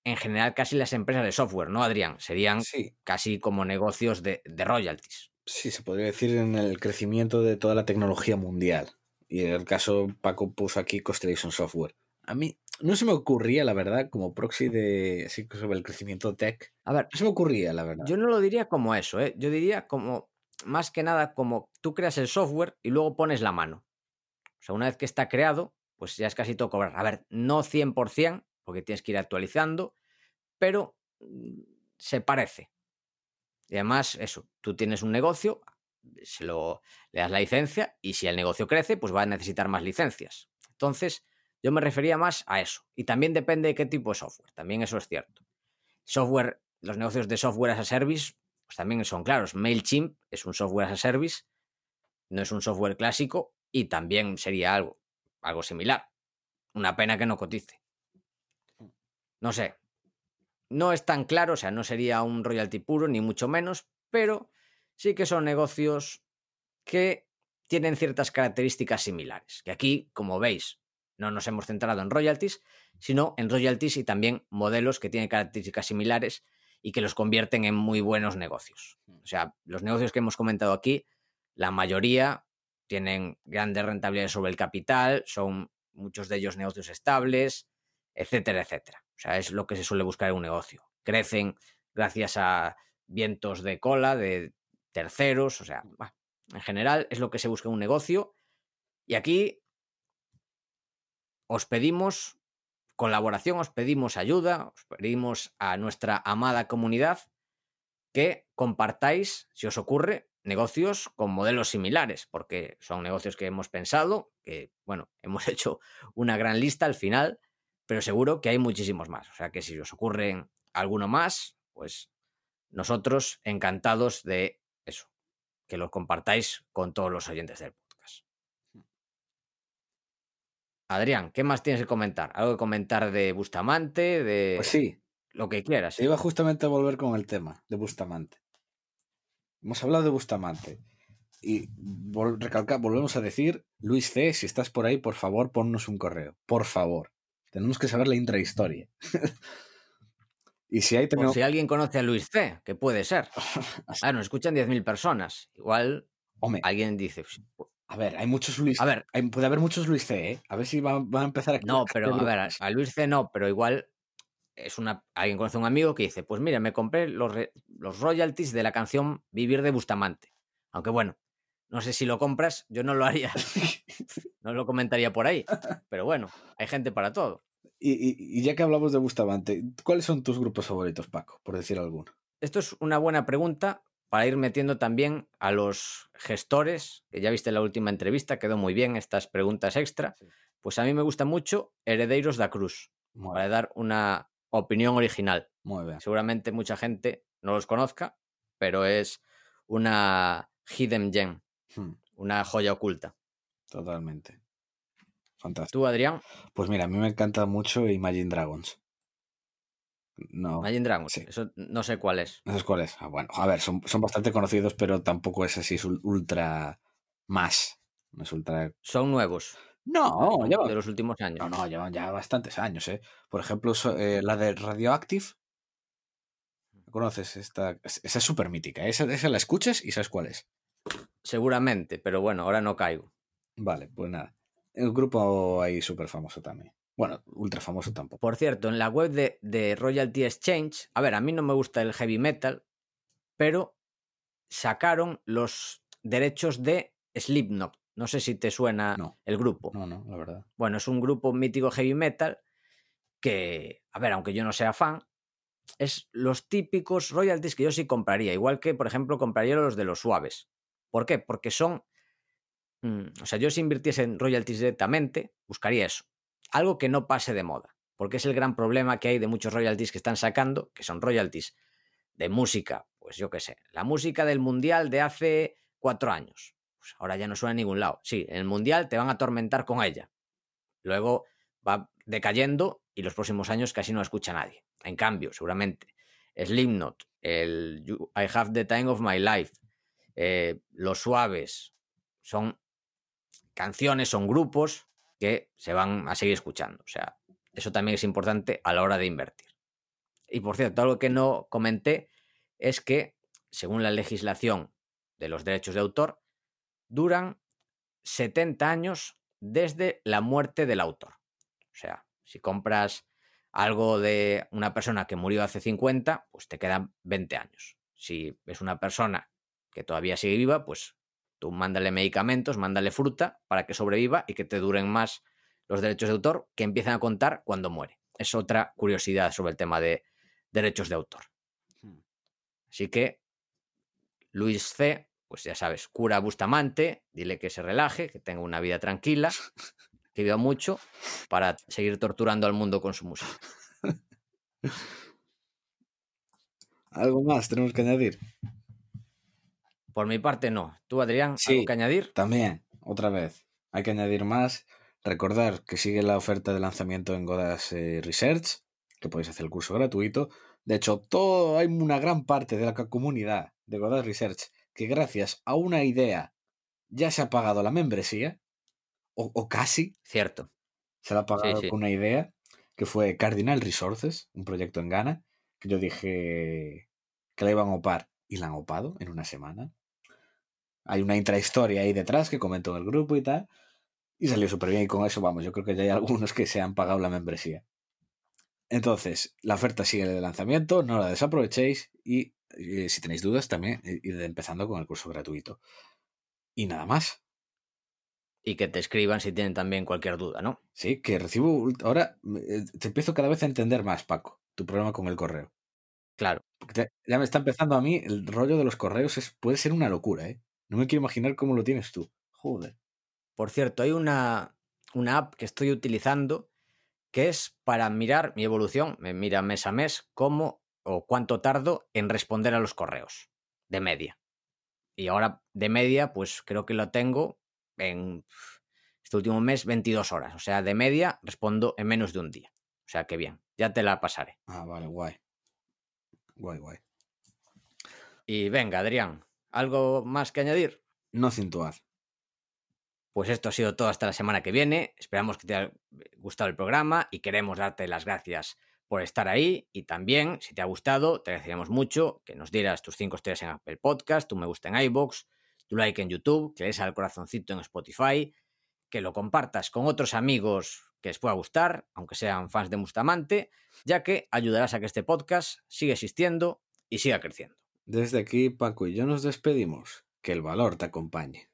en general casi las empresas de software, ¿no, Adrián? Serían Sí, casi como negocios de, de royalties. sí, se podría decir en el crecimiento de toda la tecnología mundial. Y en el caso, Paco puso aquí Constellation Software. A mí no se me ocurría, la verdad, como proxy de así sobre el crecimiento tech. A ver, No se me ocurría, la verdad. Yo no lo diría como eso, ¿eh? Yo diría como, más que nada, como tú creas el software y luego pones la mano. O sea, una vez que está creado, pues ya es casi todo cobrar. A ver, no 100%, porque tienes que ir actualizando, pero mm, se parece. Y además, eso, tú tienes un negocio, se lo, le das la licencia y si el negocio crece, pues va a necesitar más licencias. Entonces, yo me refería más a eso. Y también depende de qué tipo de software, también eso es cierto. Software, los negocios de software as a service, pues también son claros. MailChimp es un software as a service, no es un software clásico, y también sería algo, algo similar. Una pena que no cotice. No sé. No es tan claro, o sea, no sería un royalty puro, ni mucho menos, pero sí que son negocios que tienen ciertas características similares. Que aquí, como veis, no nos hemos centrado en royalties, sino en royalties y también modelos que tienen características similares y que los convierten en muy buenos negocios. O sea, los negocios que hemos comentado aquí, la mayoría tienen grandes rentabilidades sobre el capital, son muchos de ellos negocios estables, etcétera, etcétera. O sea, es lo que se suele buscar en un negocio. Crecen gracias a vientos de cola, de terceros, o sea, en general es lo que se busca en un negocio. Y aquí os pedimos colaboración, os pedimos ayuda, os pedimos a nuestra amada comunidad que compartáis, si os ocurre, negocios con modelos similares, porque son negocios que hemos pensado, que, bueno, hemos hecho una gran lista al final, pero seguro que hay muchísimos más. O sea que si os ocurre alguno más, pues nosotros encantados de eso, que los compartáis con todos los oyentes del podcast. Adrián, ¿qué más tienes que comentar? ¿Algo que comentar de Bustamante? De Pues sí, lo que quieras. iba justamente a volver con el tema de Bustamante. Hemos hablado de Bustamante. Y vol- recalca- volvemos a decir, Luis C., si estás por ahí, por favor, ponnos un correo. Por favor. Tenemos que saber la intrahistoria. y si hay si alguien conoce a Luis C., que puede ser. Ah, nos escuchan 10.000 personas. Igual Hombre, alguien dice, "Pues, a ver, hay muchos Luis a ver, hay- puede haber muchos Luis C., ¿eh? A ver si va, va a empezar a... no, pero a ver, a Luis C. no, pero igual es una. Alguien conoce a un amigo que dice, pues mira, me compré los, re- los royalties de la canción Vivir de Bustamante. Aunque bueno, no sé si lo compras, yo no lo haría, no lo comentaría por ahí. Pero bueno, hay gente para todo. Y, y- y ya que hablamos de Bustamante, ¿cuáles son tus grupos favoritos, Paco? Por decir alguno. Esto es una buena pregunta para ir metiendo también a los gestores, que ya viste en la última entrevista, quedó muy bien estas preguntas extra. Sí. Pues a mí me gusta mucho Herederos da Cruz, Muy, para dar una opinión original. muy bien. Seguramente mucha gente no los conozca, pero es una hidden gem, Hmm, una joya oculta. totalmente. Fantástico. Tú, Adrián, Pues mira, a mí me encanta mucho Imagine Dragons. No, Imagine Dragons, sí. eso no sé cuál es. ¿no sabes cuál es? Ah, bueno, a ver, son, son bastante conocidos, pero tampoco es así, es ul- ultra más. No es ultra. Son nuevos, No, de los últimos años. no, no, llevan ya bastantes años, ¿eh? Por ejemplo, so- eh, la de Radioactive. ¿Conoces? Esta, es- esa es súper mítica. Esa, esa la escuchas y sabes cuál es. Seguramente, pero bueno, ahora no caigo. Vale, pues nada. El grupo ahí súper famoso también. Bueno, ultra famoso tampoco. Por cierto, en la web de, de Royalty Exchange, a ver, a mí no me gusta el heavy metal, pero sacaron los derechos de Slipknot. No sé si te suena No. el grupo. No, no, la verdad. Bueno, es un grupo mítico heavy metal que, a ver, aunque yo no sea fan, es los típicos royalties que yo sí compraría. Igual que, por ejemplo, compraría los de los suaves. ¿Por qué? Porque son. mm, o sea, yo si invirtiese en royalties directamente, buscaría eso. Algo que no pase de moda. Porque es el gran problema que hay de muchos royalties que están sacando, que son royalties de música. Pues yo qué sé, la música del mundial de hace cuatro años. Pues ahora ya no suena a ningún lado. Sí, en el mundial te van a atormentar con ella. Luego va decayendo y los próximos años casi no escucha nadie. En cambio, seguramente, Slipknot, el I Have the Time of My Life, eh, Los Suaves, son canciones, son grupos que se van a seguir escuchando. O sea, eso también es importante a la hora de invertir. Y por cierto, algo que no comenté es que, según la legislación de los derechos de autor, duran 70 años desde la muerte del autor. O sea, si compras algo de una persona que murió hace 50, pues te quedan 20 años. Si es una persona que todavía sigue viva, pues tú mándale medicamentos, mándale fruta para que sobreviva y que te duren más los derechos de autor que empiezan a contar cuando muere. Es otra curiosidad sobre el tema de derechos de autor. Así que Luis C, pues ya sabes, cura a Bustamante, dile que se relaje, que tenga una vida tranquila, que viva mucho, para seguir torturando al mundo con su música. ¿Algo más tenemos que añadir? Por mi parte, no. ¿Tú, Adrián, Sí. algo que añadir? También, otra vez. Hay que añadir más. Recordar que sigue la oferta de lanzamiento en Godas eh, Research, que podéis hacer el curso gratuito. De hecho, todo, hay una gran parte de la co- comunidad de Godas Research que gracias a una idea ya se ha pagado la membresía, o, o casi Cierto. se la ha pagado sí. con una idea, que fue Cardinal Resources, un proyecto en Ghana, que yo dije que la iban a opar y la han opado en una semana. Hay una intrahistoria ahí detrás que comentó en el grupo y tal. Y salió súper bien y con eso vamos, yo creo que ya hay algunos que se han pagado la membresía. Entonces, la oferta sigue de lanzamiento, no la desaprovechéis y eh, si tenéis dudas también eh, id empezando con el curso gratuito. Y nada más. Y que te escriban si tienen también cualquier duda, ¿no? Sí, que recibo ahora eh, te empiezo cada vez a entender más, Paco, tu problema con el correo. Claro. Porque te- ya me está empezando a mí el rollo de los correos es puede ser una locura, ¿eh? No me quiero imaginar cómo lo tienes tú. Joder. Por cierto, hay una, una app que estoy utilizando que es para mirar mi evolución, me mira mes a mes, cómo o cuánto tardo en responder a los correos, de media. Y ahora, de media, pues creo que lo tengo en este último mes 22 horas. O sea, de media respondo en menos de un día. O sea, que bien, ya te la pasaré. Ah, vale, guay. Guay, guay. Y venga, Adrián, ¿algo más que añadir? No cintuad. Pues esto ha sido todo hasta la semana que viene. Esperamos que te haya gustado el programa y queremos darte las gracias por estar ahí. Y también, si te ha gustado, te agradeceríamos mucho que nos dieras tus 5 estrellas en Apple Podcast, tu me gusta en iBox, tu like en YouTube, que le des al corazoncito en Spotify, que lo compartas con otros amigos que les pueda gustar, aunque sean fans de Mustamante, ya que ayudarás a que este podcast siga existiendo y siga creciendo. Desde aquí, Paco y yo nos despedimos. Que el valor te acompañe.